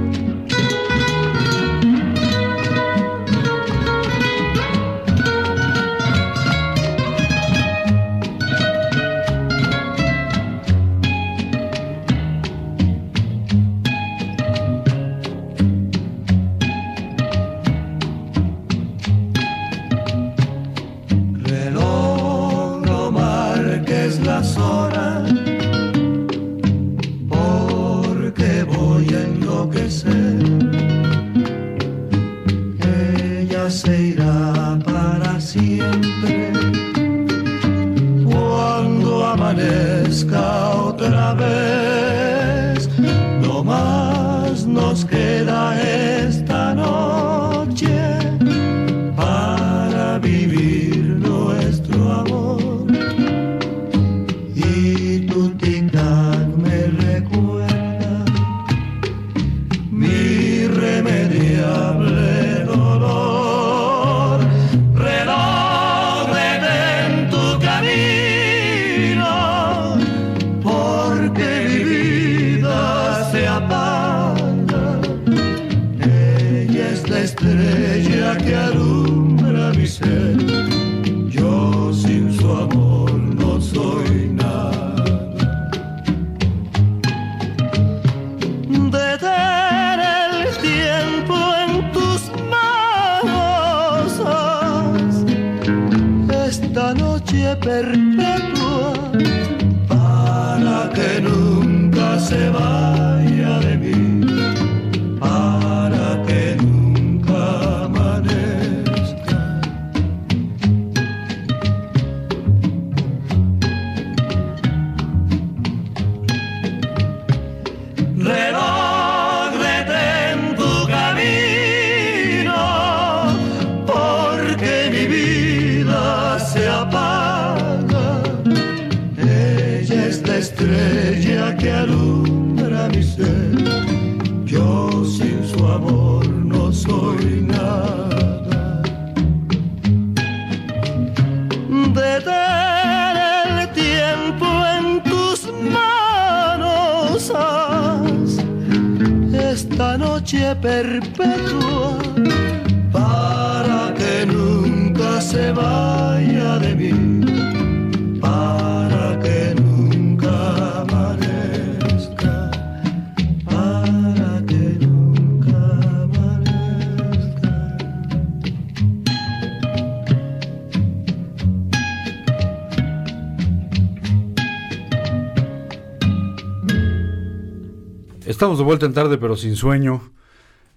Vuelta en tarde, pero sin sueño.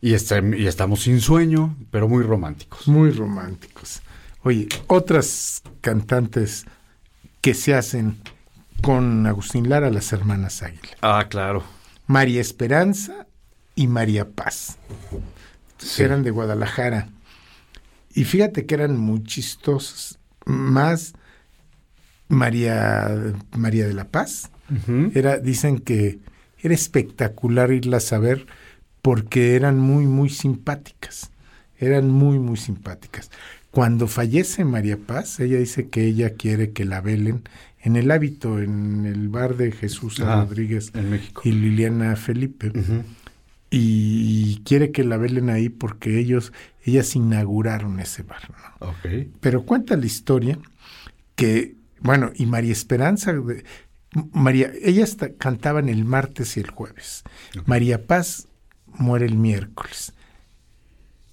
Y, este- y estamos sin sueño, pero muy románticos. Muy románticos. Oye, otras cantantes que se hacen con Agustín Lara, las hermanas Águila. Ah, claro. María Esperanza y María Paz. Sí. Eran de Guadalajara. Y fíjate que eran muy chistosos. Más María, María de la Paz. Era, dicen que era espectacular irlas a ver porque eran muy, muy simpáticas. Eran muy, muy simpáticas. Cuando fallece María Paz, ella dice que ella quiere que la velen en el hábito, en el bar de Jesús Ah, Rodríguez en México. y Liliana Felipe. Y quiere que la velen ahí porque ellos, ellas inauguraron ese bar. ¿no? Ok. Pero cuenta la historia que, bueno, y María Esperanza, María, ellas ta- cantaban el martes y el jueves. María Paz muere el miércoles.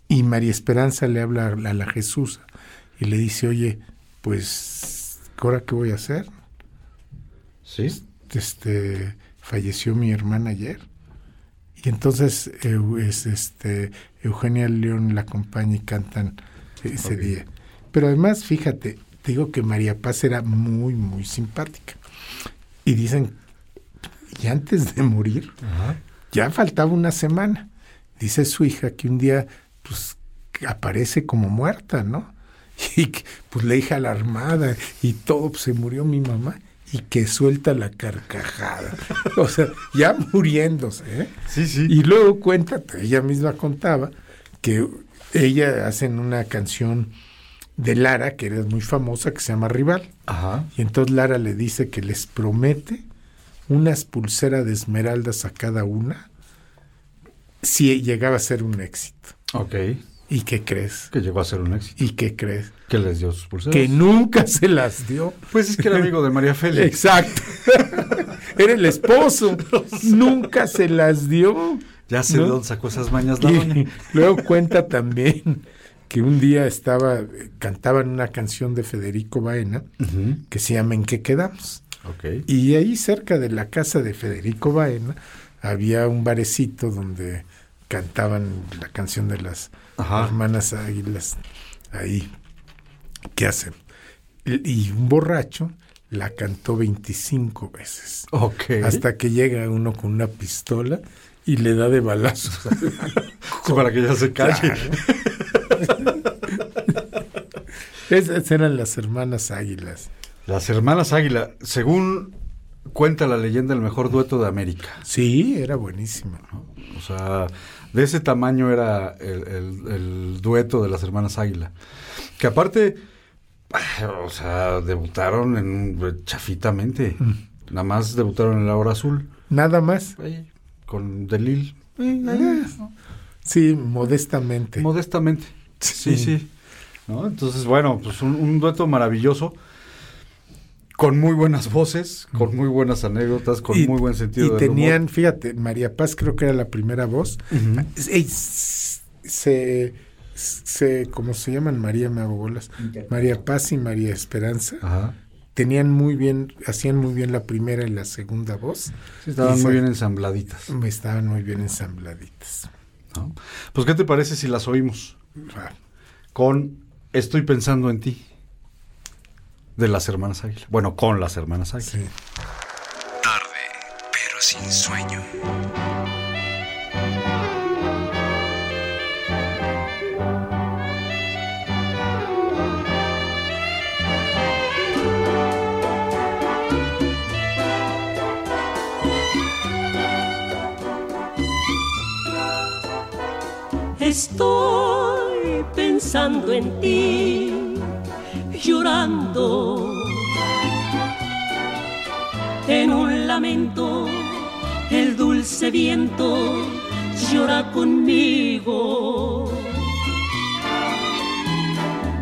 Y María Esperanza le habla a la, Jesús y le dice, oye, pues, ¿ahora qué voy a hacer? Sí. Este, falleció mi hermana ayer. Y entonces es, este, Eugenia León la acompaña y cantan ese Ok. día. Pero además, fíjate, te digo que María Paz era muy, muy simpática. Y dicen, y antes de morir, ya faltaba una semana. Dice su hija que un día, pues, aparece como muerta, ¿no? Y que, pues la hija alarmada y todo, pues se murió mi mamá y que suelta la carcajada. O sea, ya muriéndose, ¿eh? Sí, sí. Y luego cuéntate, ella misma contaba que ella hacen una canción de Lara, que era muy famosa, que se llama Rival. Ajá. Y entonces Lara le dice que les promete unas pulseras de esmeraldas a cada una si llegaba a ser un éxito. Ok. ¿Y qué crees? Que llegó a ser un éxito. ¿Y qué crees? Que les dio sus pulseras. Que nunca se las dio. Pues es que era amigo de María Félix. Exacto. Era el esposo. Nunca se las dio. Ya sé ¿no? de dónde sacó esas mañas la doña. Luego cuenta también que un día estaba, cantaban una canción de Federico Baena que se llama ¿En qué quedamos? Y ahí cerca de la casa de Federico Baena había un barecito donde cantaban la canción de las Ajá. hermanas águilas ahí. ¿Qué hacen? Y un borracho la cantó 25 veces. Ok. Hasta que llega uno con una pistola y le da de balazos. Sí, para que ya se calle. Esas eran las hermanas águilas. Las hermanas Águila, según cuenta la leyenda, el mejor dueto de América. Sí, era buenísima. O sea, de ese tamaño era el, el- el dueto de las hermanas Águila. Que aparte, ah, o sea, debutaron en chafitamente. Nada más debutaron en la hora azul. Nada más. ahí, con Delil. Sí, modestamente. Modestamente. Sí, sí. ¿No? Entonces, bueno, pues un, un dueto maravilloso. Con muy buenas voces, con muy buenas anécdotas, con Y- muy buen sentido Y del tenían, humor. fíjate, María Paz creo que era la primera voz. S- se, se, ¿cómo se llaman? María me hago bolas. María Paz y María Esperanza. Ajá. Tenían muy bien, hacían muy bien la primera y la segunda voz. Sí, estaban Y muy se- bien ensambladitas. Estaban muy bien ensambladitas. ¿no? Pues, ¿qué te parece si las oímos? con Estoy pensando en ti de las hermanas Águila. Bueno, con las hermanas Águila. Tarde, pero sin sueño. Estoy pensando en ti, llorando en un lamento. El dulce viento llora conmigo.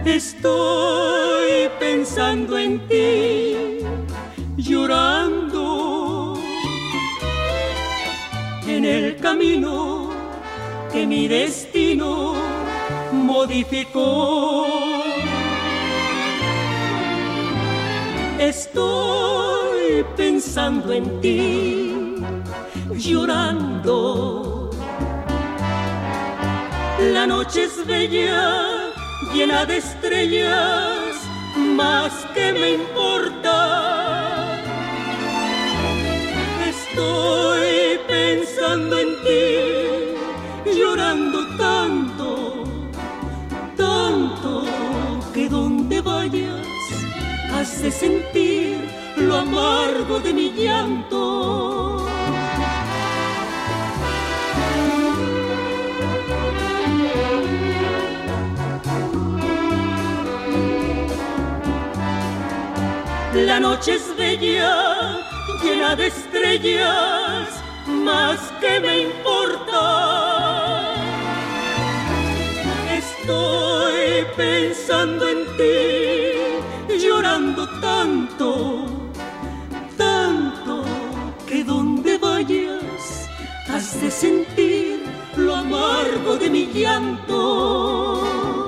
Estoy pensando en ti, llorando en el camino que mi destino modificó. Estoy pensando en ti, llorando. La noche es bella llena de estrellas, más que me importa. Estoy pensando en ti, que donde vayas has sentir lo amargo de mi llanto. La noche es bella, llena de estrellas, más que me importa. Pensando en ti, llorando tanto, tanto, que donde vayas has de sentir lo amargo de mi llanto.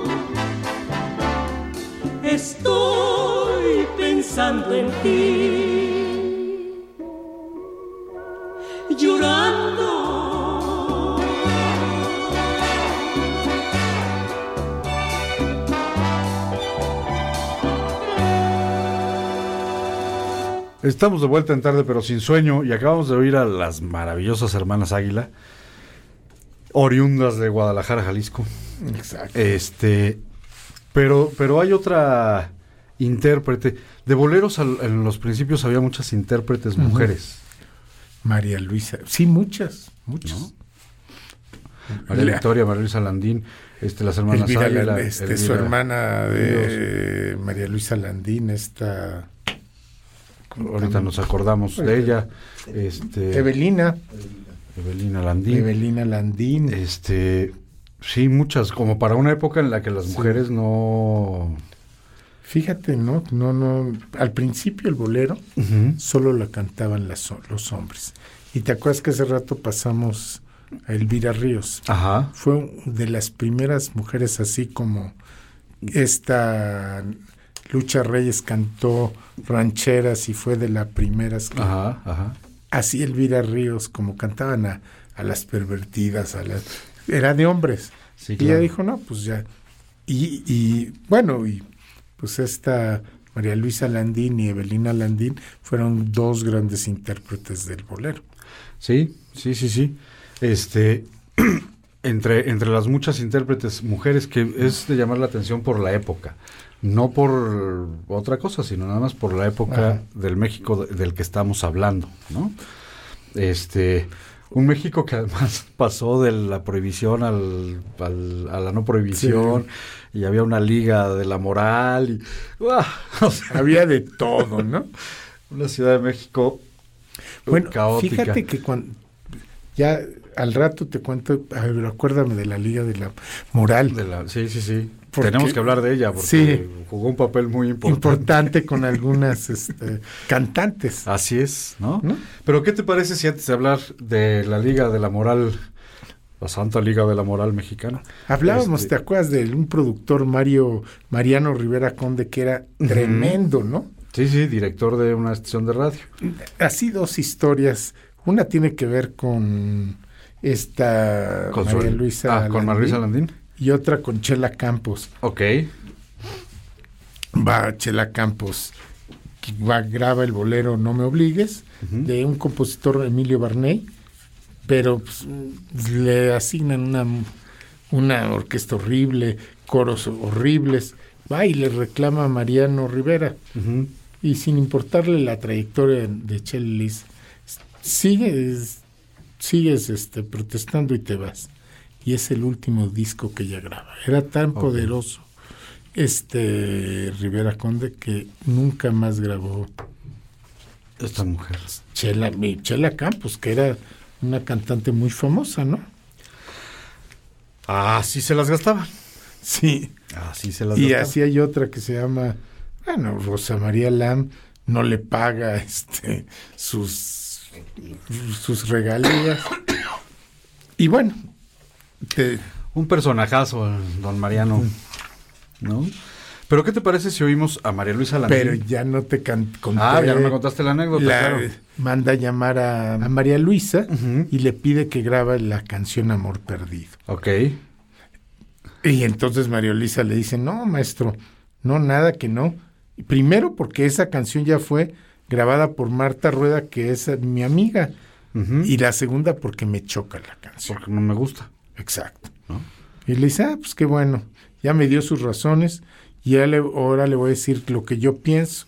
Estoy pensando en ti, Estamos de vuelta en tarde, pero sin sueño, y acabamos de oír a las maravillosas hermanas Águila, oriundas de Guadalajara, Jalisco. Exacto. Este, pero, pero hay otra intérprete. De boleros al- en los principios había muchas intérpretes mujeres. María Luisa. Sí, muchas, muchas. María La- Victoria, María Luisa Landín, este, las hermanas Elvira, Águila, este, su Elvira hermana de María Luisa Landín, esta... ¿cómo Ahorita nos acordamos de ella. Este, Evelina. Evelina Landín. Evelina Landín. Este, sí, muchas, como para una época en la que las Sí. mujeres no... Fíjate, ¿no? No, no. Al principio el bolero solo la cantaban las, los hombres. Y te acuerdas que hace rato pasamos a Elvira Ríos. Ajá. Fue de las primeras mujeres así como esta Lucha Reyes cantó rancheras y fue de las primeras. que- Ajá, ajá. Así Elvira Ríos, como cantaban a, a las pervertidas, a las... Era de hombres. Sí, Y claro. ella dijo, no, pues ya. Y, y bueno, y pues esta María Luisa Landín y Evelina Landín fueron dos grandes intérpretes del bolero. Sí, sí, sí, sí. Este, entre, entre las muchas intérpretes mujeres que es de llamar la atención por la época, no por otra cosa, sino nada más por la época Ajá. del México de- del que estamos hablando, ¿no? Este, un México que además pasó de la prohibición al, al- a la no prohibición y había una liga de la moral y. O sea, Había de todo, ¿no? una Ciudad de México Bueno, caótica. fíjate que cuando ya al rato te cuento, a ver, acuérdame de la Liga de la Moral. De la, sí, sí, sí. Porque- Tenemos que hablar de ella porque Sí. jugó un papel muy importante. importante con algunas este, cantantes. Así es, ¿no? ¿No? Pero ¿qué te parece si antes de hablar de la Liga de la Moral, la Santa Liga de la Moral Mexicana? Hablábamos, este, ¿te acuerdas de un productor Mario Mariano Rivera Conde que era tremendo, ¿no? Sí, sí, director de una estación de radio. Así dos historias. Una tiene que ver con esta Con María Luisa ah, con María Luisa Landín. Y otra con Chela Campos. Ok. Va Chela Campos, va, graba el bolero No me obligues, de un compositor Emilio Barney, pero pues, le asignan una, una orquesta horrible, coros horribles, va y le reclama a Mariano Rivera, y sin importarle la trayectoria de Chela, sigues, sigues este, protestando y te vas. Y es el último disco que ella graba. Era tan poderoso este Rivera Conde que nunca más grabó Esta mujer. Chela, Chela Campos, que era una cantante muy famosa, ¿no? Ah, sí se las gastaba. Sí. Ah, sí se las Y gastaba. así hay otra que se llama, bueno, Rosa María Lam no le paga este sus sus regalías. Y bueno, te- Un personajazo, don Mariano. ¿No? Pero ¿qué te parece si oímos a María Luisa Landín? pero ya no te conté. Ah, ya no me contaste la anécdota, La- claro. Manda a llamar a, a María Luisa y le pide que grabe la canción Amor Perdido. Ok. Y entonces María Luisa le dice, no, maestro, no, nada que no. Primero porque esa canción ya fue grabada por Marta Rueda, que es mi amiga. Y la segunda porque me choca la canción. Porque no me gusta. Exacto. ¿no? Y le dice, ah, pues qué bueno, ya me dio sus razones y ya le- ahora le voy a decir lo que yo pienso.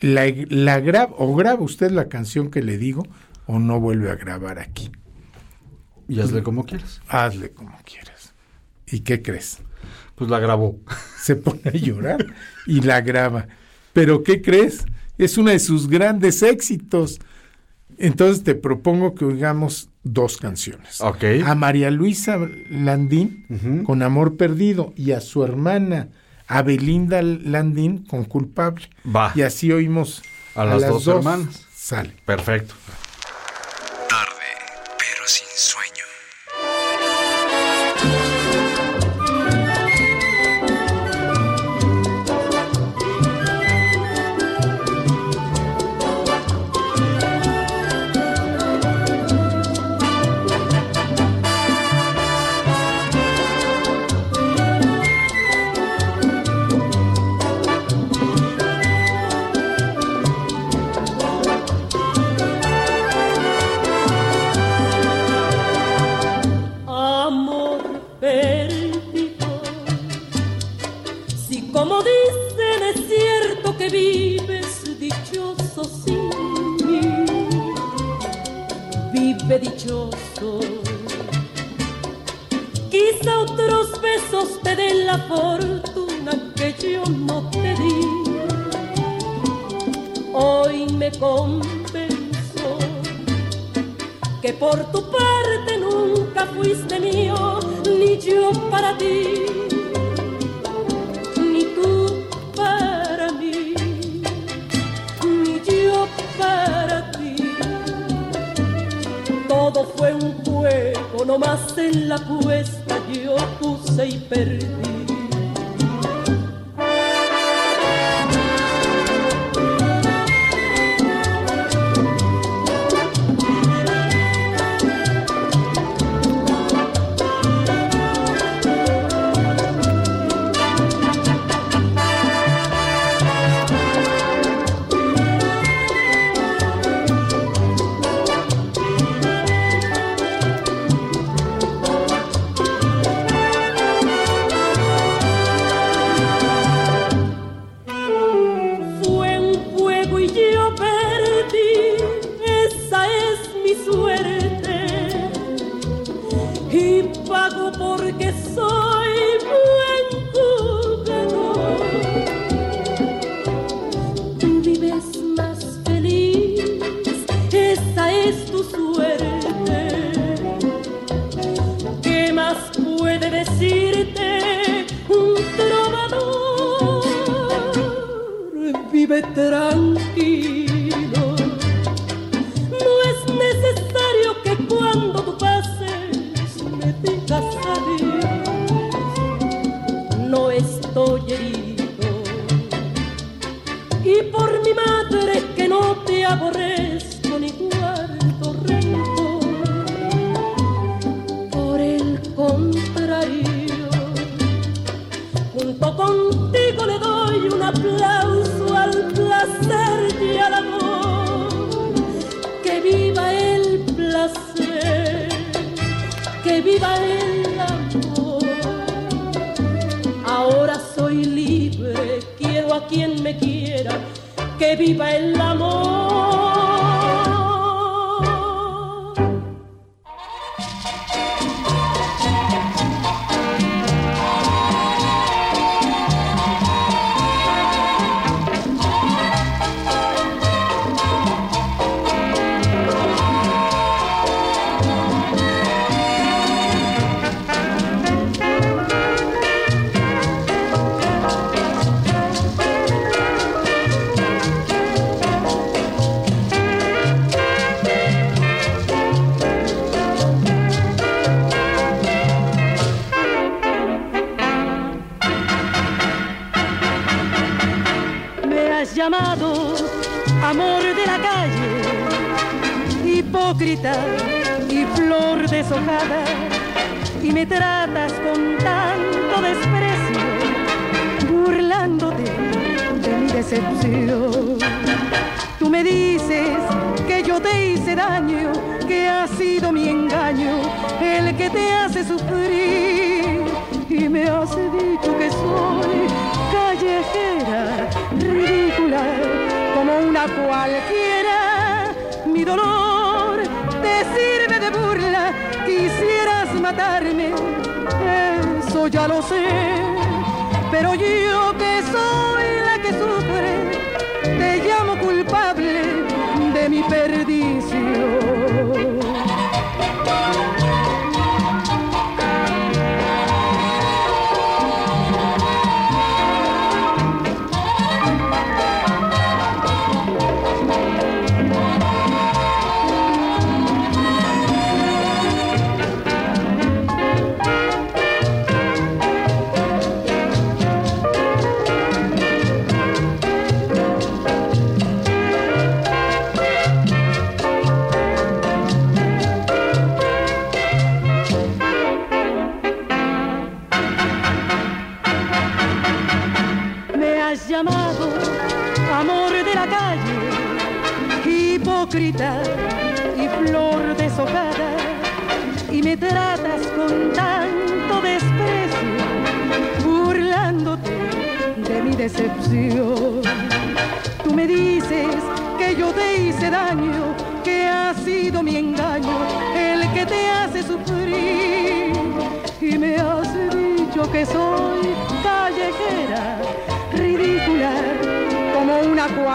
La, la o graba usted la canción que le digo o no vuelve a grabar aquí. Y hazle como quieras. Hazle como quieras. ¿Y qué crees? Pues la grabó. Se pone a llorar y la graba. Pero ¿qué crees? Es uno de sus grandes éxitos. Entonces te propongo que oigamos dos canciones. Ok. A María Luisa Landín con Amor Perdido y a su hermana a Belinda Landín con Culpable. Va. Y así oímos A las dos hermanas. Sale. Perfecto.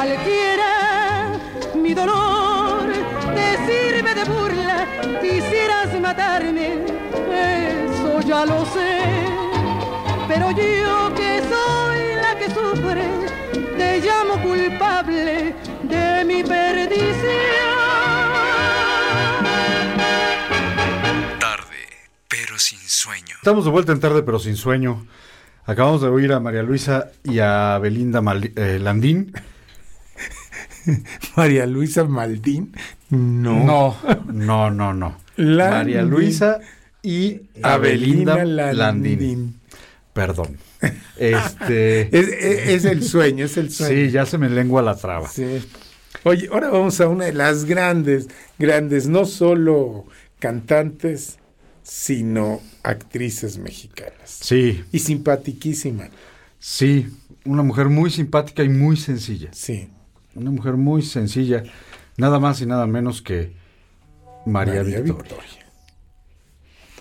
Cualquiera. Mi dolor te sirve de burla, quisieras matarme, eso ya lo sé. Pero yo que soy la que sufre, te llamo culpable de mi perdición. Tarde, pero sin sueño. Estamos de vuelta en tarde, pero sin sueño. Acabamos de oír a María Luisa y a Belinda Mal- eh, Landín. María Luisa Maldín. No. No, no, no, no. Landín. María Luisa y a Belinda Avelina Landín. Landín. Perdón. Este. Es, es- es el sueño, es el sueño. sí, ya se me lengua la traba. Sí. Oye, ahora vamos a una de las grandes, grandes, no solo cantantes, sino actrices mexicanas. Sí, Y simpatiquísima. sí. Una mujer muy simpática y muy sencilla. Sí. Una mujer muy sencilla. Nada más y nada menos que María, María Victoria.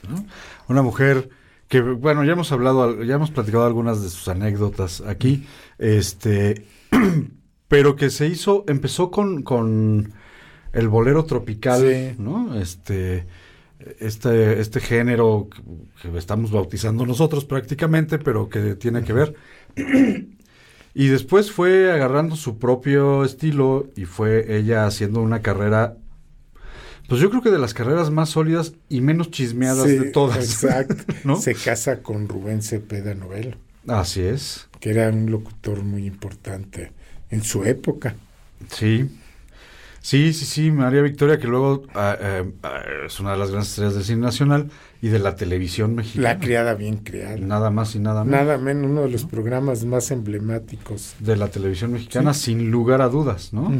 ¿no? Una mujer que, bueno, ya hemos hablado, ya hemos platicado algunas de sus anécdotas aquí, este, pero que se hizo, empezó con, con el bolero tropical, Sí. ¿no? Este, este, este género que, que estamos bautizando nosotros prácticamente, pero que tiene que ver. Y después fue agarrando su propio estilo y fue ella haciendo una carrera, pues yo creo que de las carreras más sólidas y menos chismeadas Sí, de todas. Exacto. ¿No? Se casa con Rubén Cepeda Novelo, Así es. que era un locutor muy importante en su época. Sí. Sí, sí, sí, María Victoria, que luego ah, eh, ah, es una de las grandes estrellas del cine nacional y de la televisión mexicana. La criada bien criada. Nada más y nada menos. Nada menos, uno de los programas más emblemáticos. De la televisión mexicana, sin lugar a dudas, ¿no?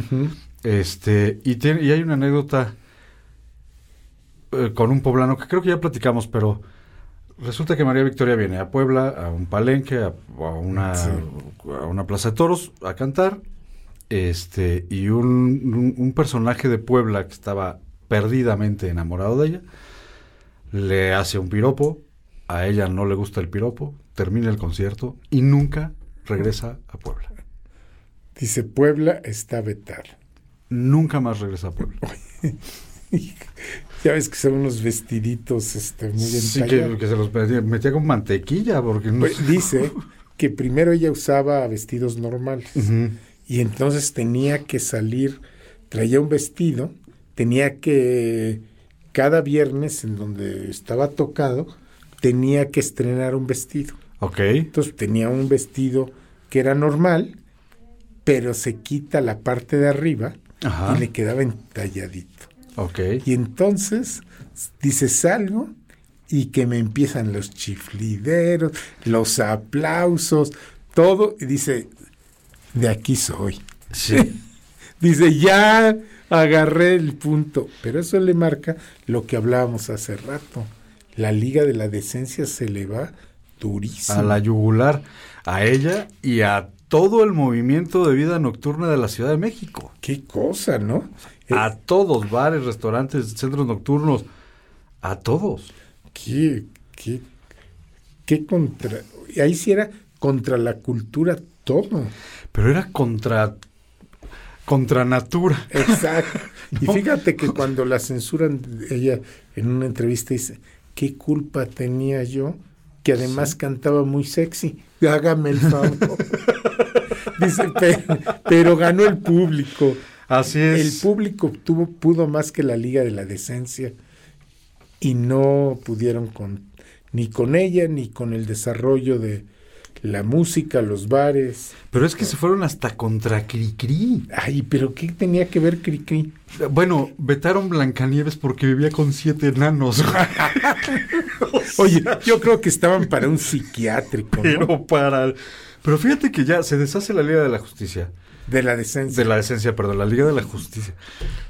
Este, y, tiene, y hay una anécdota eh, con un poblano que creo que ya platicamos, pero resulta que María Victoria viene a Puebla, a un palenque, a, a una, Sí. a una plaza de toros, a cantar. Este, y un, un- personaje de Puebla que estaba perdidamente enamorado de ella, le hace un piropo, a ella no le gusta el piropo, termina el concierto y nunca regresa a Puebla. Dice, Puebla está vetada. Nunca más regresa a Puebla. Ya ves que son unos vestiditos este, muy Sí, que, que se los metía, metía con mantequilla, porque no Pues, dice que primero ella usaba vestidos normales Ujú. Y entonces tenía que salir, traía un vestido, tenía que, cada viernes en donde estaba tocado, tenía que estrenar un vestido. Ok. Entonces tenía un vestido que era normal, pero se quita la parte de arriba Ajá. y le quedaba entalladito. Ok. Y entonces, dice, salgo y que me empiezan los chiflideros, los aplausos, todo. Y dice, de aquí soy. Sí. dice, ya agarré el punto. Pero eso le marca lo que hablábamos hace rato. La liga de la decencia se le va durísimo. A la yugular, a ella y a todo el movimiento de vida nocturna de la Ciudad de México. Qué cosa, ¿no? A todos, bares, restaurantes, centros nocturnos, a todos. Qué, qué, qué contra. y Ahí sí era contra la cultura todo. Pero era contra contra natura. Exacto. Y fíjate que cuando la censuran, ella en una entrevista dice, ¿qué culpa tenía yo? Que además cantaba muy sexy. Hágame el favor. dice, pero, pero ganó el público. Así es. El público tuvo, pudo más que la Liga de la Decencia y no pudieron con ni con ella ni con el desarrollo de la música, los bares. Pero es que se fueron hasta contra Cricri. Ay, pero ¿qué tenía que ver Cricri? Bueno, vetaron Blancanieves porque vivía con siete enanos. Oye, yo creo que estaban para un psiquiátrico, ¿no? Pero para. Pero fíjate que ya se deshace la Liga de la Justicia. De la decencia. De la decencia, perdón, la Liga de la Justicia.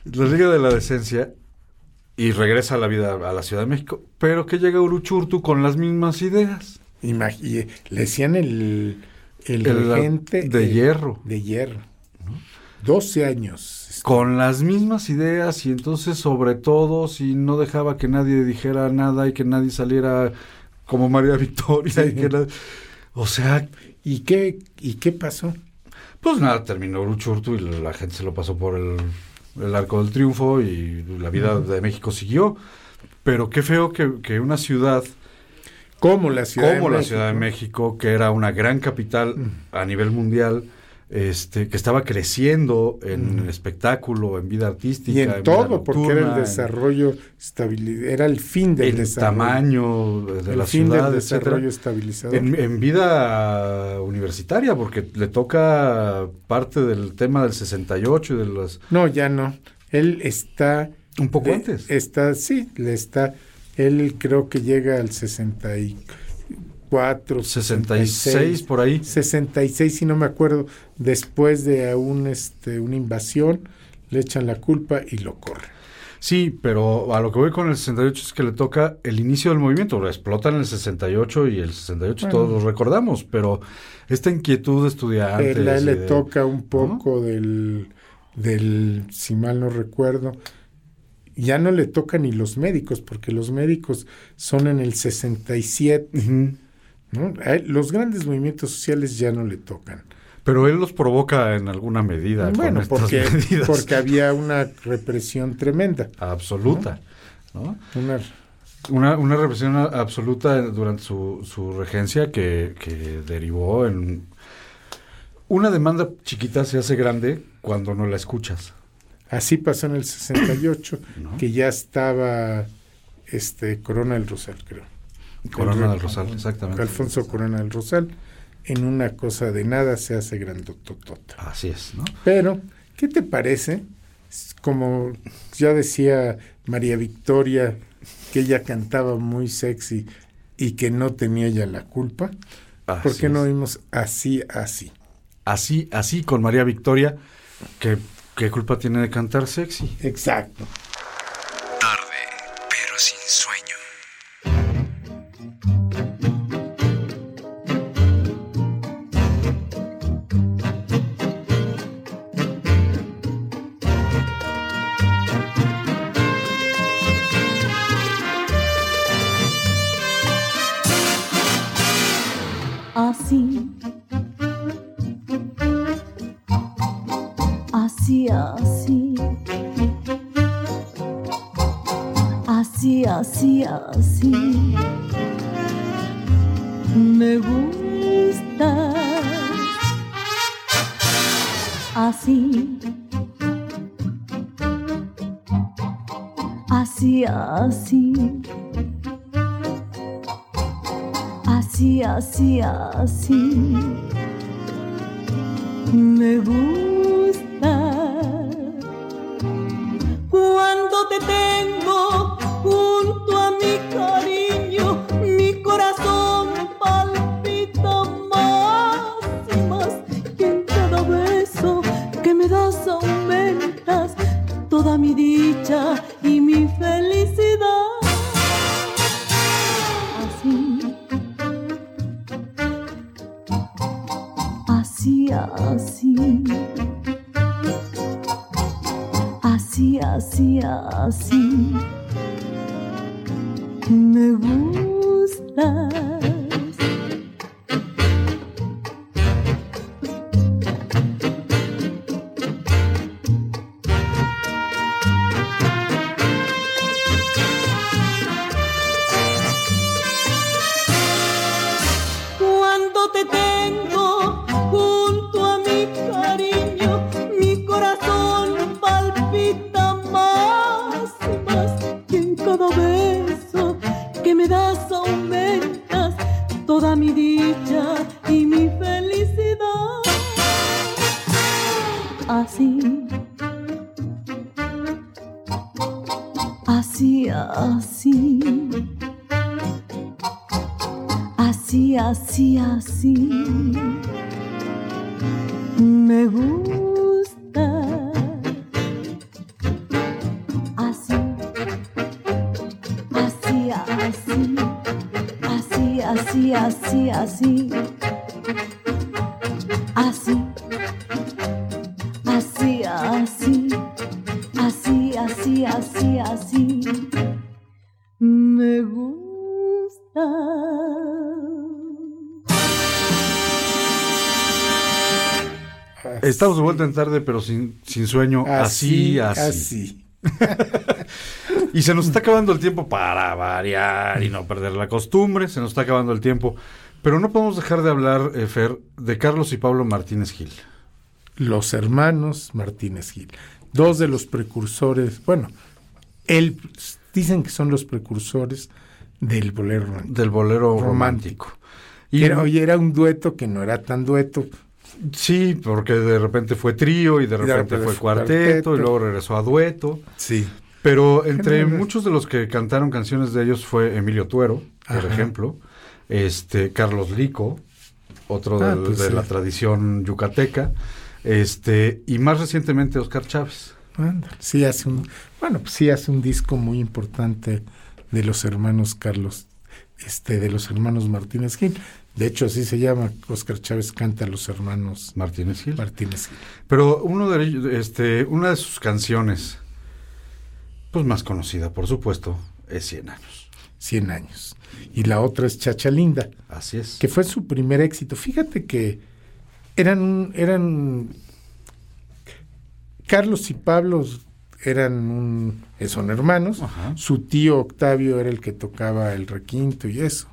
La Liga de la Decencia y regresa a la vida a la Ciudad de México, pero que llega Uruchurtu con las mismas ideas. Y le decían el, el, El- regente de hierro. De hierro. 12 años. Con las mismas ideas y entonces sobre todo si no dejaba que nadie dijera nada y que nadie saliera como María Victoria y que la- o sea, ¿Y qué, ¿Y qué pasó? pues nada, terminó Uruchurtu y la gente se lo pasó por el, el arco del triunfo y la vida de México siguió. Pero qué feo que, que una ciudad Como la Ciudad como de la México. Ciudad de México, que era una gran capital a nivel mundial, este, que estaba creciendo en el espectáculo, en vida artística, Y en vida todo, porque era el nocturna, en- desarrollo, estabilidad, era el fin del el desarrollo. tamaño de el la fin ciudad, del desarrollo estabilizador. En, en vida universitaria, porque le toca parte del tema del 68 y de las... No, ya no. Él está... Un poco de- antes. Está, sí, le está... Él creo que llega al 64, 66 por ahí. 66, si no me acuerdo, después de un, este, una invasión, le echan la culpa y lo corren. Sí, pero a lo que voy con el 68 es que le toca el inicio del movimiento. Lo explotan en el 68 y el 68 todos Bueno. lo recordamos, pero esta inquietud de estudiantes... Él, le de- toca un poco del, del, si mal no recuerdo, ya no le toca ni los médicos, porque los médicos son en el 67. Ujú. ¿no? Los grandes movimientos sociales ya no le tocan. Pero él los provoca en alguna medida. con Bueno, estas porque, medidas. porque había una represión tremenda. Absoluta. ¿no? Una, Una, una represión absoluta durante su, su regencia que, que derivó en... Una demanda chiquita se hace grande cuando no la escuchas. Así pasó en el 68, ¿No? que ya estaba este Corona del Rosal, creo. Corona El- del Rosal, exactamente. Alfonso Corona del Rosal. En una cosa de nada se hace grandototota. Así es, ¿no? Pero, ¿qué te parece? Como ya decía María Victoria, que ella cantaba muy sexy y que no tenía ella la culpa. ¿Por Así qué no oímos así, así? Así, así con María Victoria, que ¿qué culpa tiene de cantar sexy? Exacto. Tarde, pero sin Estamos de vuelta en tarde, pero sin, sin sueño. Así, así. y se nos está acabando el tiempo para variar y no perder la costumbre. Se nos está acabando el tiempo. Pero no podemos dejar de hablar, eh, Fer, de Carlos y Pablo Martínez Gil. Los hermanos Martínez Gil. Dos de los precursores, bueno, él dicen que son los precursores del bolero romántico. Del bolero romántico. Y era, oye, era un dueto que no era tan dueto. Sí, porque de repente fue trío y de repente, repente fue fue cuarteto, cuarteto. y luego regresó a dueto. Sí. Pero entre muchos de los que cantaron canciones de ellos fue Emilio Tuero, por Ajá. ejemplo, este Carlos Lico, otro Ah, del- pues de sí. la tradición yucateca, este y más recientemente Oscar Chávez. Sí hace un, bueno, pues sí hace un disco muy importante de los hermanos Carlos, este, de los hermanos Martínez Gil. De hecho, así se llama. Oscar Chávez canta a los hermanos Martínez Gil. Martínez Gil. Pero uno de ellos, este, una de sus canciones, pues más conocida, por supuesto, es Cien años. 100 años. Y la otra es Chacha Linda, Así es. que fue su primer éxito. Fíjate que eran, eran Carlos y Pablo eran un, eh, son hermanos. Ajá. Su tío Octavio era el que tocaba el requinto y eso.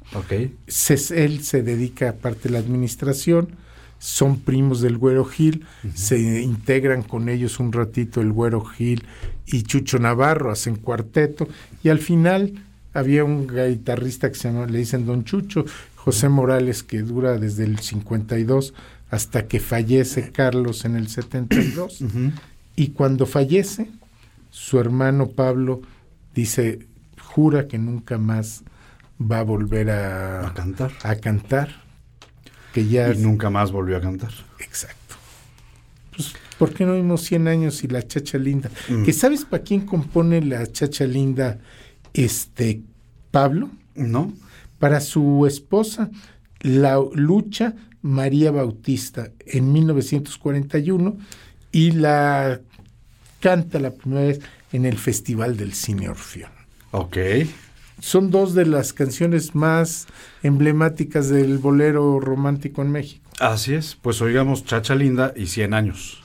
Se- él se dedica a la administración, son primos del Güero Gil, se integran con ellos un ratito el Güero Gil y Chucho Navarro, hacen cuarteto, y al final había un guitarrista que se llama, le dicen Don Chucho, José Morales, que dura desde el 52 hasta que fallece Carlos en el 72, y cuando fallece, su hermano Pablo dice, jura que nunca más va a volver a, A cantar. a cantar, que ya... Y nunca más volvió a cantar. Exacto. Pues, ¿por qué no vimos 100 años y la chacha linda? Mm. ¿Que sabes para quién compone la chacha linda este Pablo? ¿No? Para su esposa, la lucha María Bautista en 1941 y la canta la primera vez en el Festival del Cine Orfeón. Ok. Son dos de las canciones más emblemáticas del bolero romántico en México. Así es. Pues oigamos Chacha Linda y 100 años.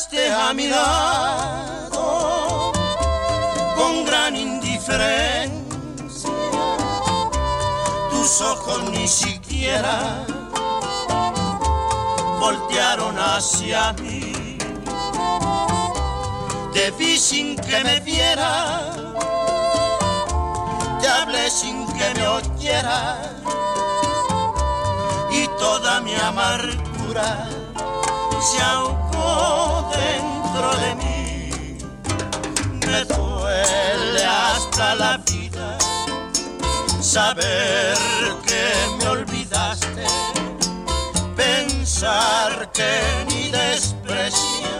Pasaste a mi lado con gran indiferencia. Tus ojos ni siquiera voltearon hacia mí. Te vi sin que me viera, te hablé sin que me oyera y toda mi amargura se ahogó dentro de mí. Me duele hasta la vida saber que me olvidaste, pensar que ni desprecio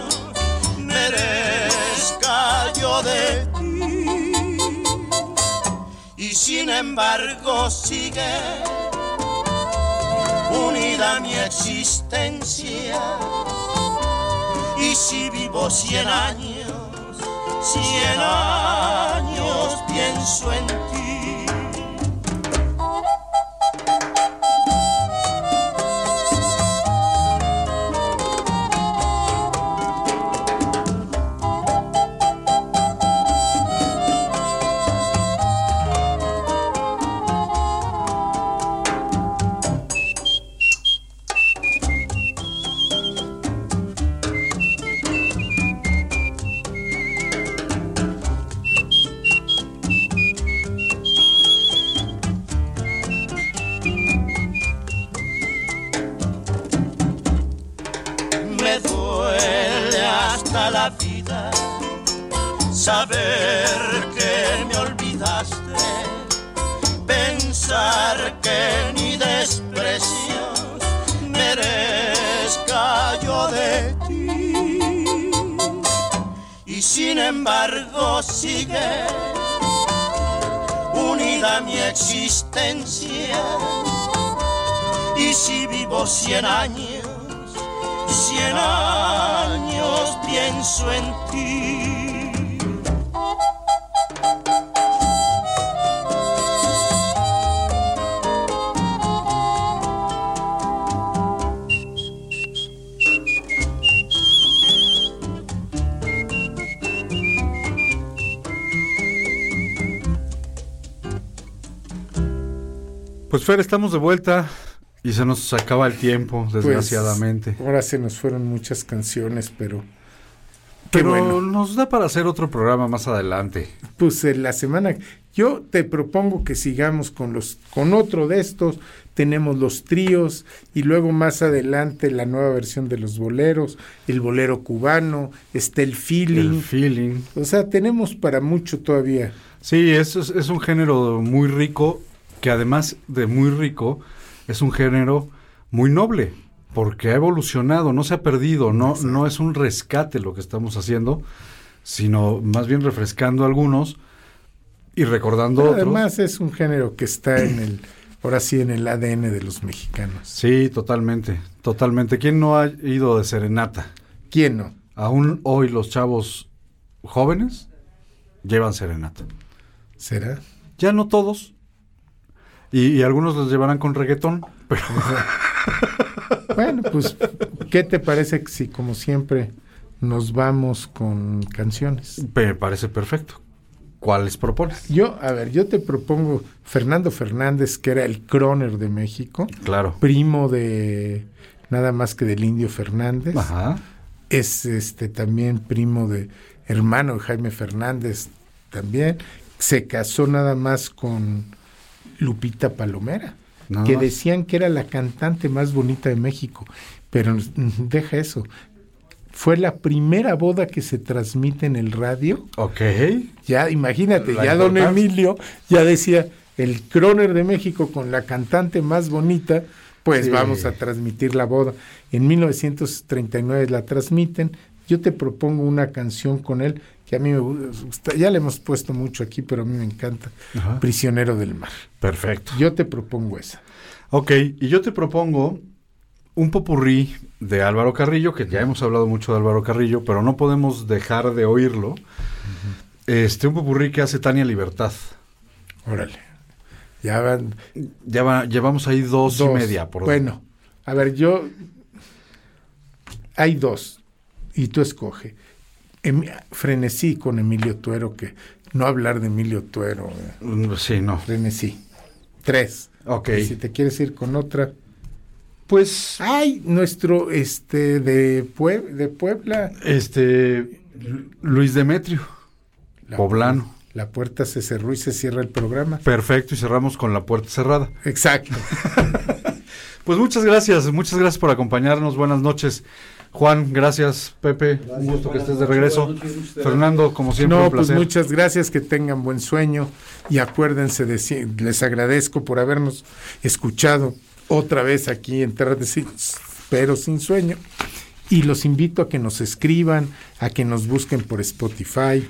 merezca yo de ti. Y sin embargo sigue unida mi existencia. Y si vivo cien años, cien años pienso en ti. Fer, estamos de vuelta y se nos acaba el tiempo, Pues, desgraciadamente. ahora se nos fueron muchas canciones, pero. Pero bueno. nos da para hacer otro programa más adelante. Pues en la semana. Yo te propongo que sigamos con los, con otro de estos. Tenemos los tríos y luego más adelante la nueva versión de los boleros, el bolero cubano, está el feeling. El feeling. O sea, tenemos para mucho todavía. Sí, es, es un género muy rico, que además de muy rico, es un género muy noble, porque ha evolucionado, no se ha perdido, no, no es un rescate lo que estamos haciendo, sino más bien refrescando algunos y recordando Pero otros. además es un género que está en el, ahora sí, en el ADN de los mexicanos. Sí, totalmente, totalmente. ¿Quién no ha ido de serenata? ¿Quién no? Aún hoy los chavos jóvenes llevan serenata. ¿Será? Ya no todos. Y, y algunos los llevarán con reggaetón, pero Bueno, pues, ¿qué te parece si, como siempre, nos vamos con canciones? me parece perfecto. ¿Cuáles propones? Yo, a ver, yo te propongo Fernando Fernández, que era el croner de México, Claro. primo de nada más que del Indio Fernández. Ajá. Es este también primo de hermano de Jaime Fernández también. Se casó nada más con Lupita Palomera, Nada que más. decían que era la cantante más bonita de México. Pero mm, deja eso. Fue la primera boda que se transmite en el radio. Ok. Ya, imagínate, La ya don. Emilio ya decía, el croner de México con la cantante más bonita, pues Sí. vamos a transmitir la boda. En 1939 la transmiten. Yo te propongo una canción con él que a mí me gusta, ya le hemos puesto mucho aquí, pero a mí me encanta, Ajá. Prisionero del Mar. Perfecto. Yo te propongo esa. Ok, y yo te propongo un popurrí de Álvaro Carrillo, que ya hemos hablado mucho de Álvaro Carrillo, pero no podemos dejar de oírlo. Este, un popurrí que hace Tania Libertad. Órale. Ya van Ya va- llevamos ahí dos, y Dos. media. Por Bueno, a ver, yo. Hay dos. Y tú escoge. Em- frenesí con Emilio Tuero, que no hablar de Emilio Tuero. eh. Mm, Sí, no. Frenesí. Tres. Ok. Y si te quieres ir con otra. Pues. Ay, nuestro, este, de, Pue- de Puebla. Este. Luis Demetrio. La- Poblano. La puerta se cerró y se cierra el programa. Perfecto, y cerramos con la puerta cerrada. Exacto. Pues muchas gracias, muchas gracias por acompañarnos. Buenas noches. Juan, gracias. Pepe, un gusto que estés de regreso. Noches. Fernando, como siempre, no, un pues muchas gracias, que tengan buen sueño y acuérdense de si- les agradezco por habernos escuchado otra vez aquí en Terra de Sin- pero sin sueño y los invito a que nos escriban, a que nos busquen por Spotify.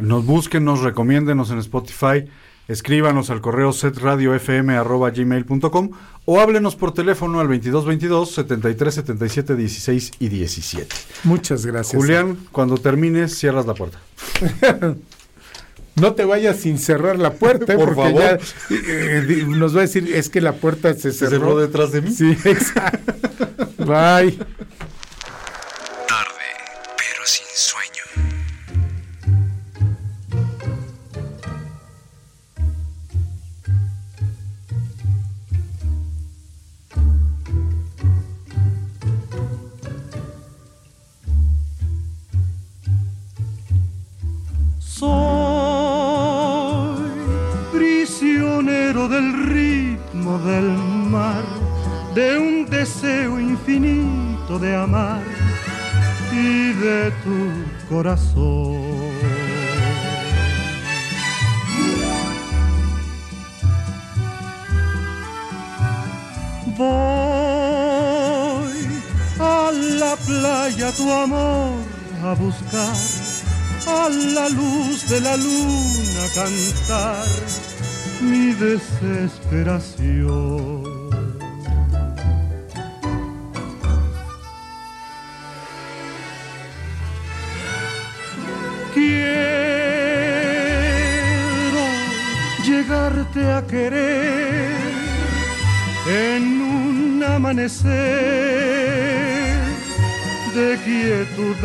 Nos busquen, nos recomiéndenos en Spotify, escríbanos al correo setradiofm.gmail.com o háblenos por teléfono al 2222 73 77 16 y 17. Muchas gracias. Julián, cuando termines, cierras la puerta. No te vayas sin cerrar la puerta, ¿eh? Por porque favor. ya eh, di- nos va a decir, es que la puerta se cerró. cerró detrás de mí? Sí, exacto. Bye. Voy a la playa tu amor a buscar, a la luz de la luna cantar mi desesperación.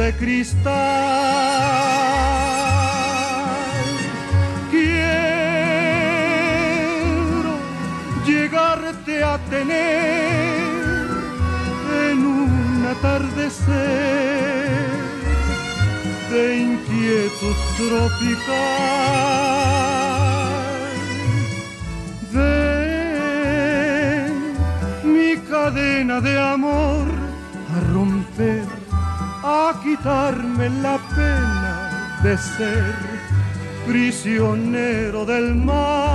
de cristal. Quiero llegarte a tener en un atardecer de inquietud tropical. quitarme la pena de ser prisionero del mar.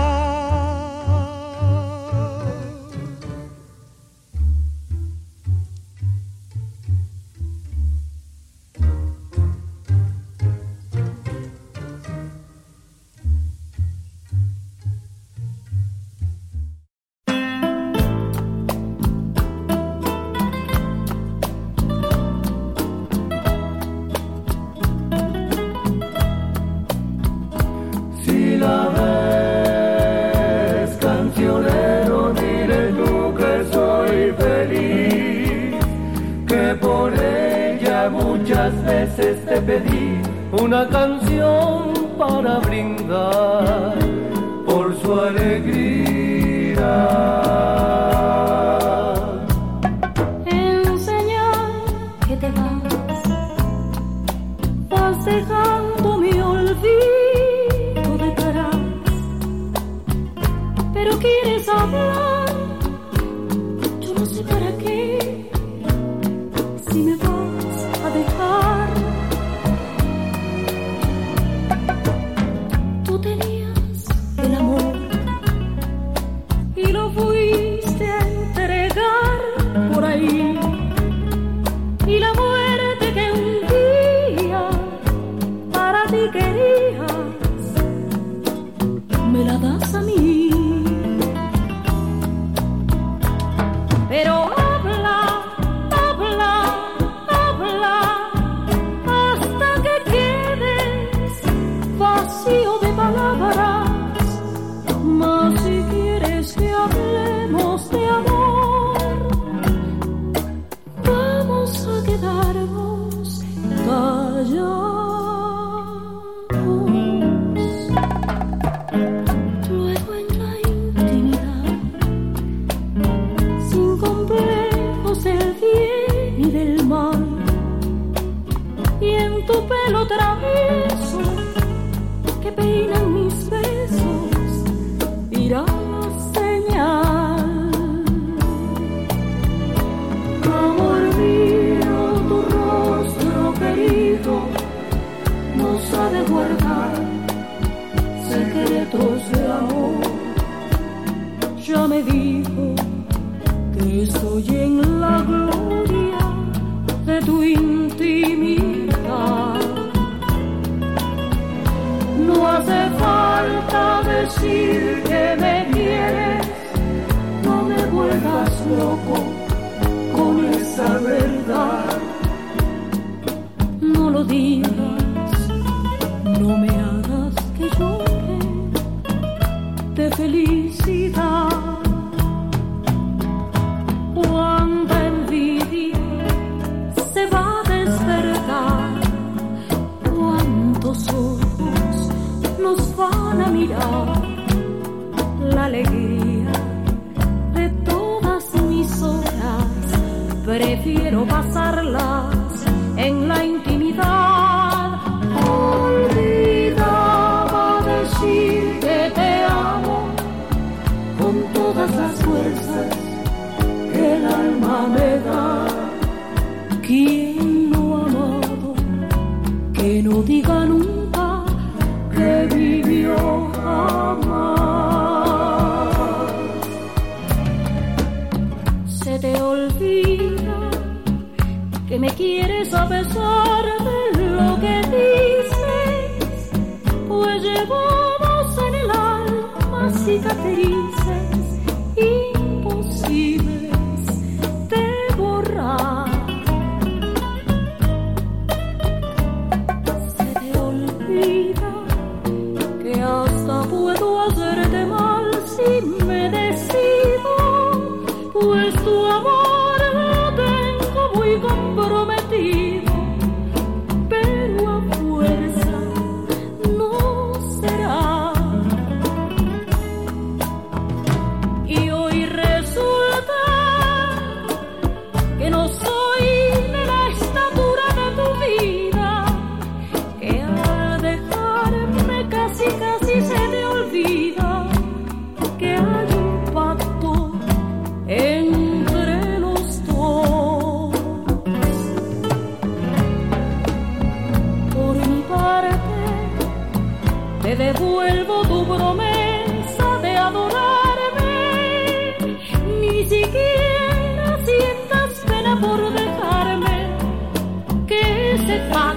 Ese pacto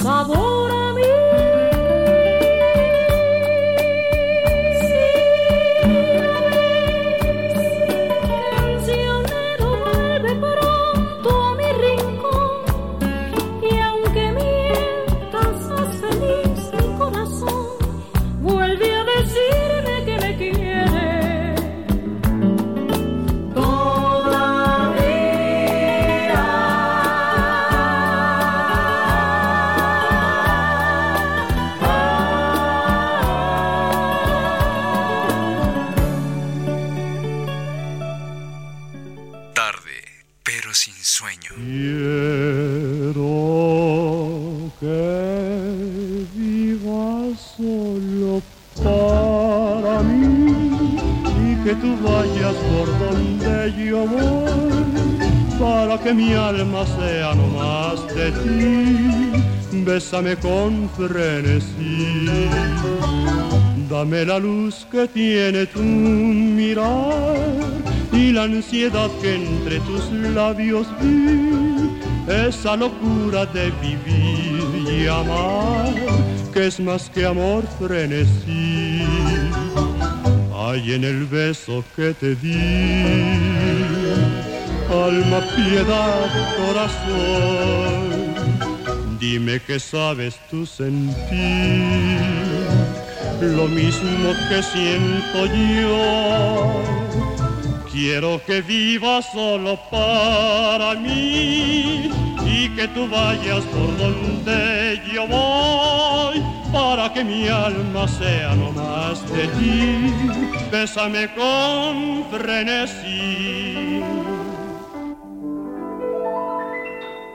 Bravo Bésame con frenesí. Dame la luz que tiene tu mirar y la ansiedad que entre tus labios vi, esa locura de vivir y amar, que es más que amor frenesí. Hay en el beso que te di, alma, piedad, corazón, dime que sabes tú sentir lo mismo que siento yo. Quiero que vivas solo para mí y que tú vayas por donde yo voy para que mi alma sea no más de ti. Bésame con frenesí.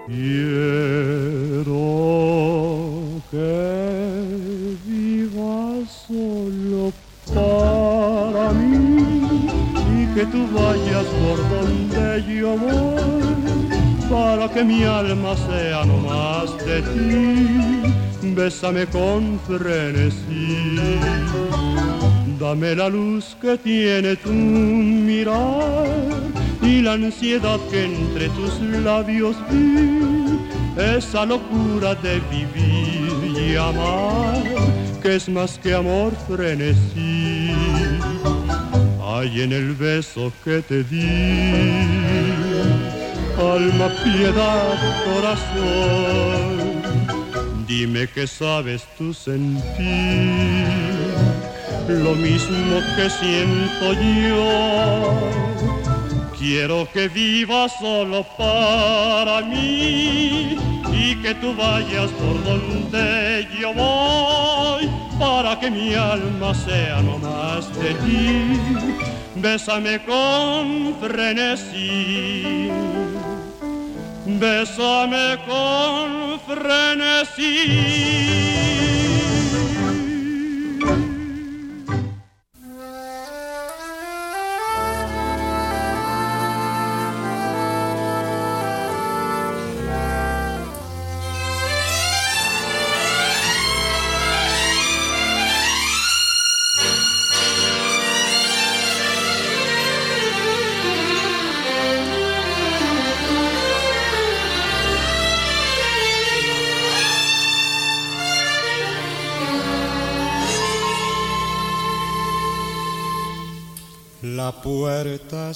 Quiero que vivas solo para mí y que tú vayas por donde yo voy para que mi alma sea no más de ti. Bésame con frenesí. Dame la luz que tiene tu mirar y la ansiedad que entre tus labios vi, esa locura de vivir y amar, que es más que amor frenesí. Hay en el beso que te di, alma, piedad, corazón, dime que sabes tú sentir lo mismo que siento yo. Quiero que vivas solo para mí y que tú vayas por donde yo voy para que mi alma sea no más de ti. Bésame con frenesí. Bésame con frenesí.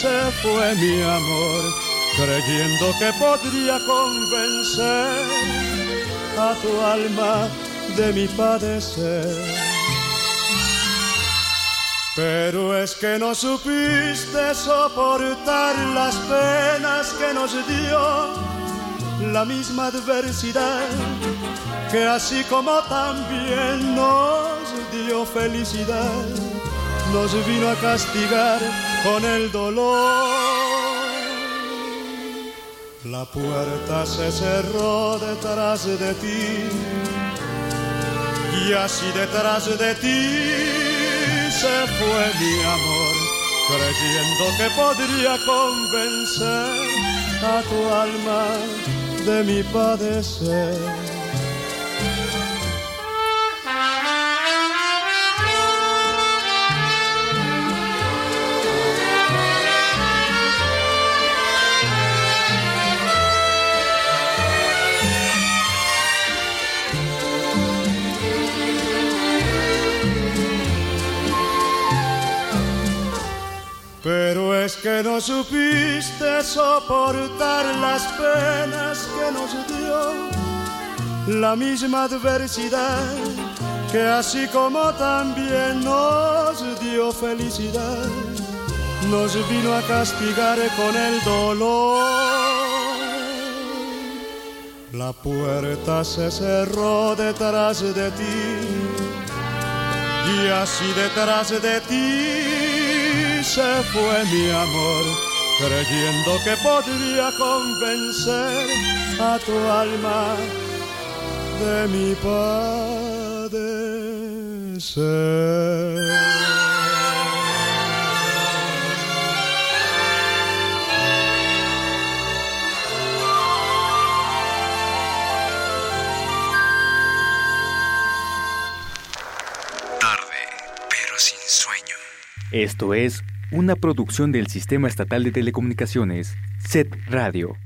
se fue mi amor, creyendo que podría convencer a tu alma de mi padecer. Pero es que no supiste soportar las penas que nos dio la misma adversidad, que así como también nos dio felicidad, nos vino a castigar con el dolor. La puerta se cerró detrás de ti y así detrás de ti se fue mi amor, creyendo que podría convencer a tu alma de mi padecer. Que no supiste soportar las penas que nos dio la misma adversidad que así como también nos dio felicidad, nos vino a castigar con el dolor. La puerta se cerró detrás de ti y así detrás de ti se fue mi amor, creyendo que podría convencer a tu alma de mi padecer. Esto es una producción del Sistema Estatal de Telecomunicaciones, SET Radio.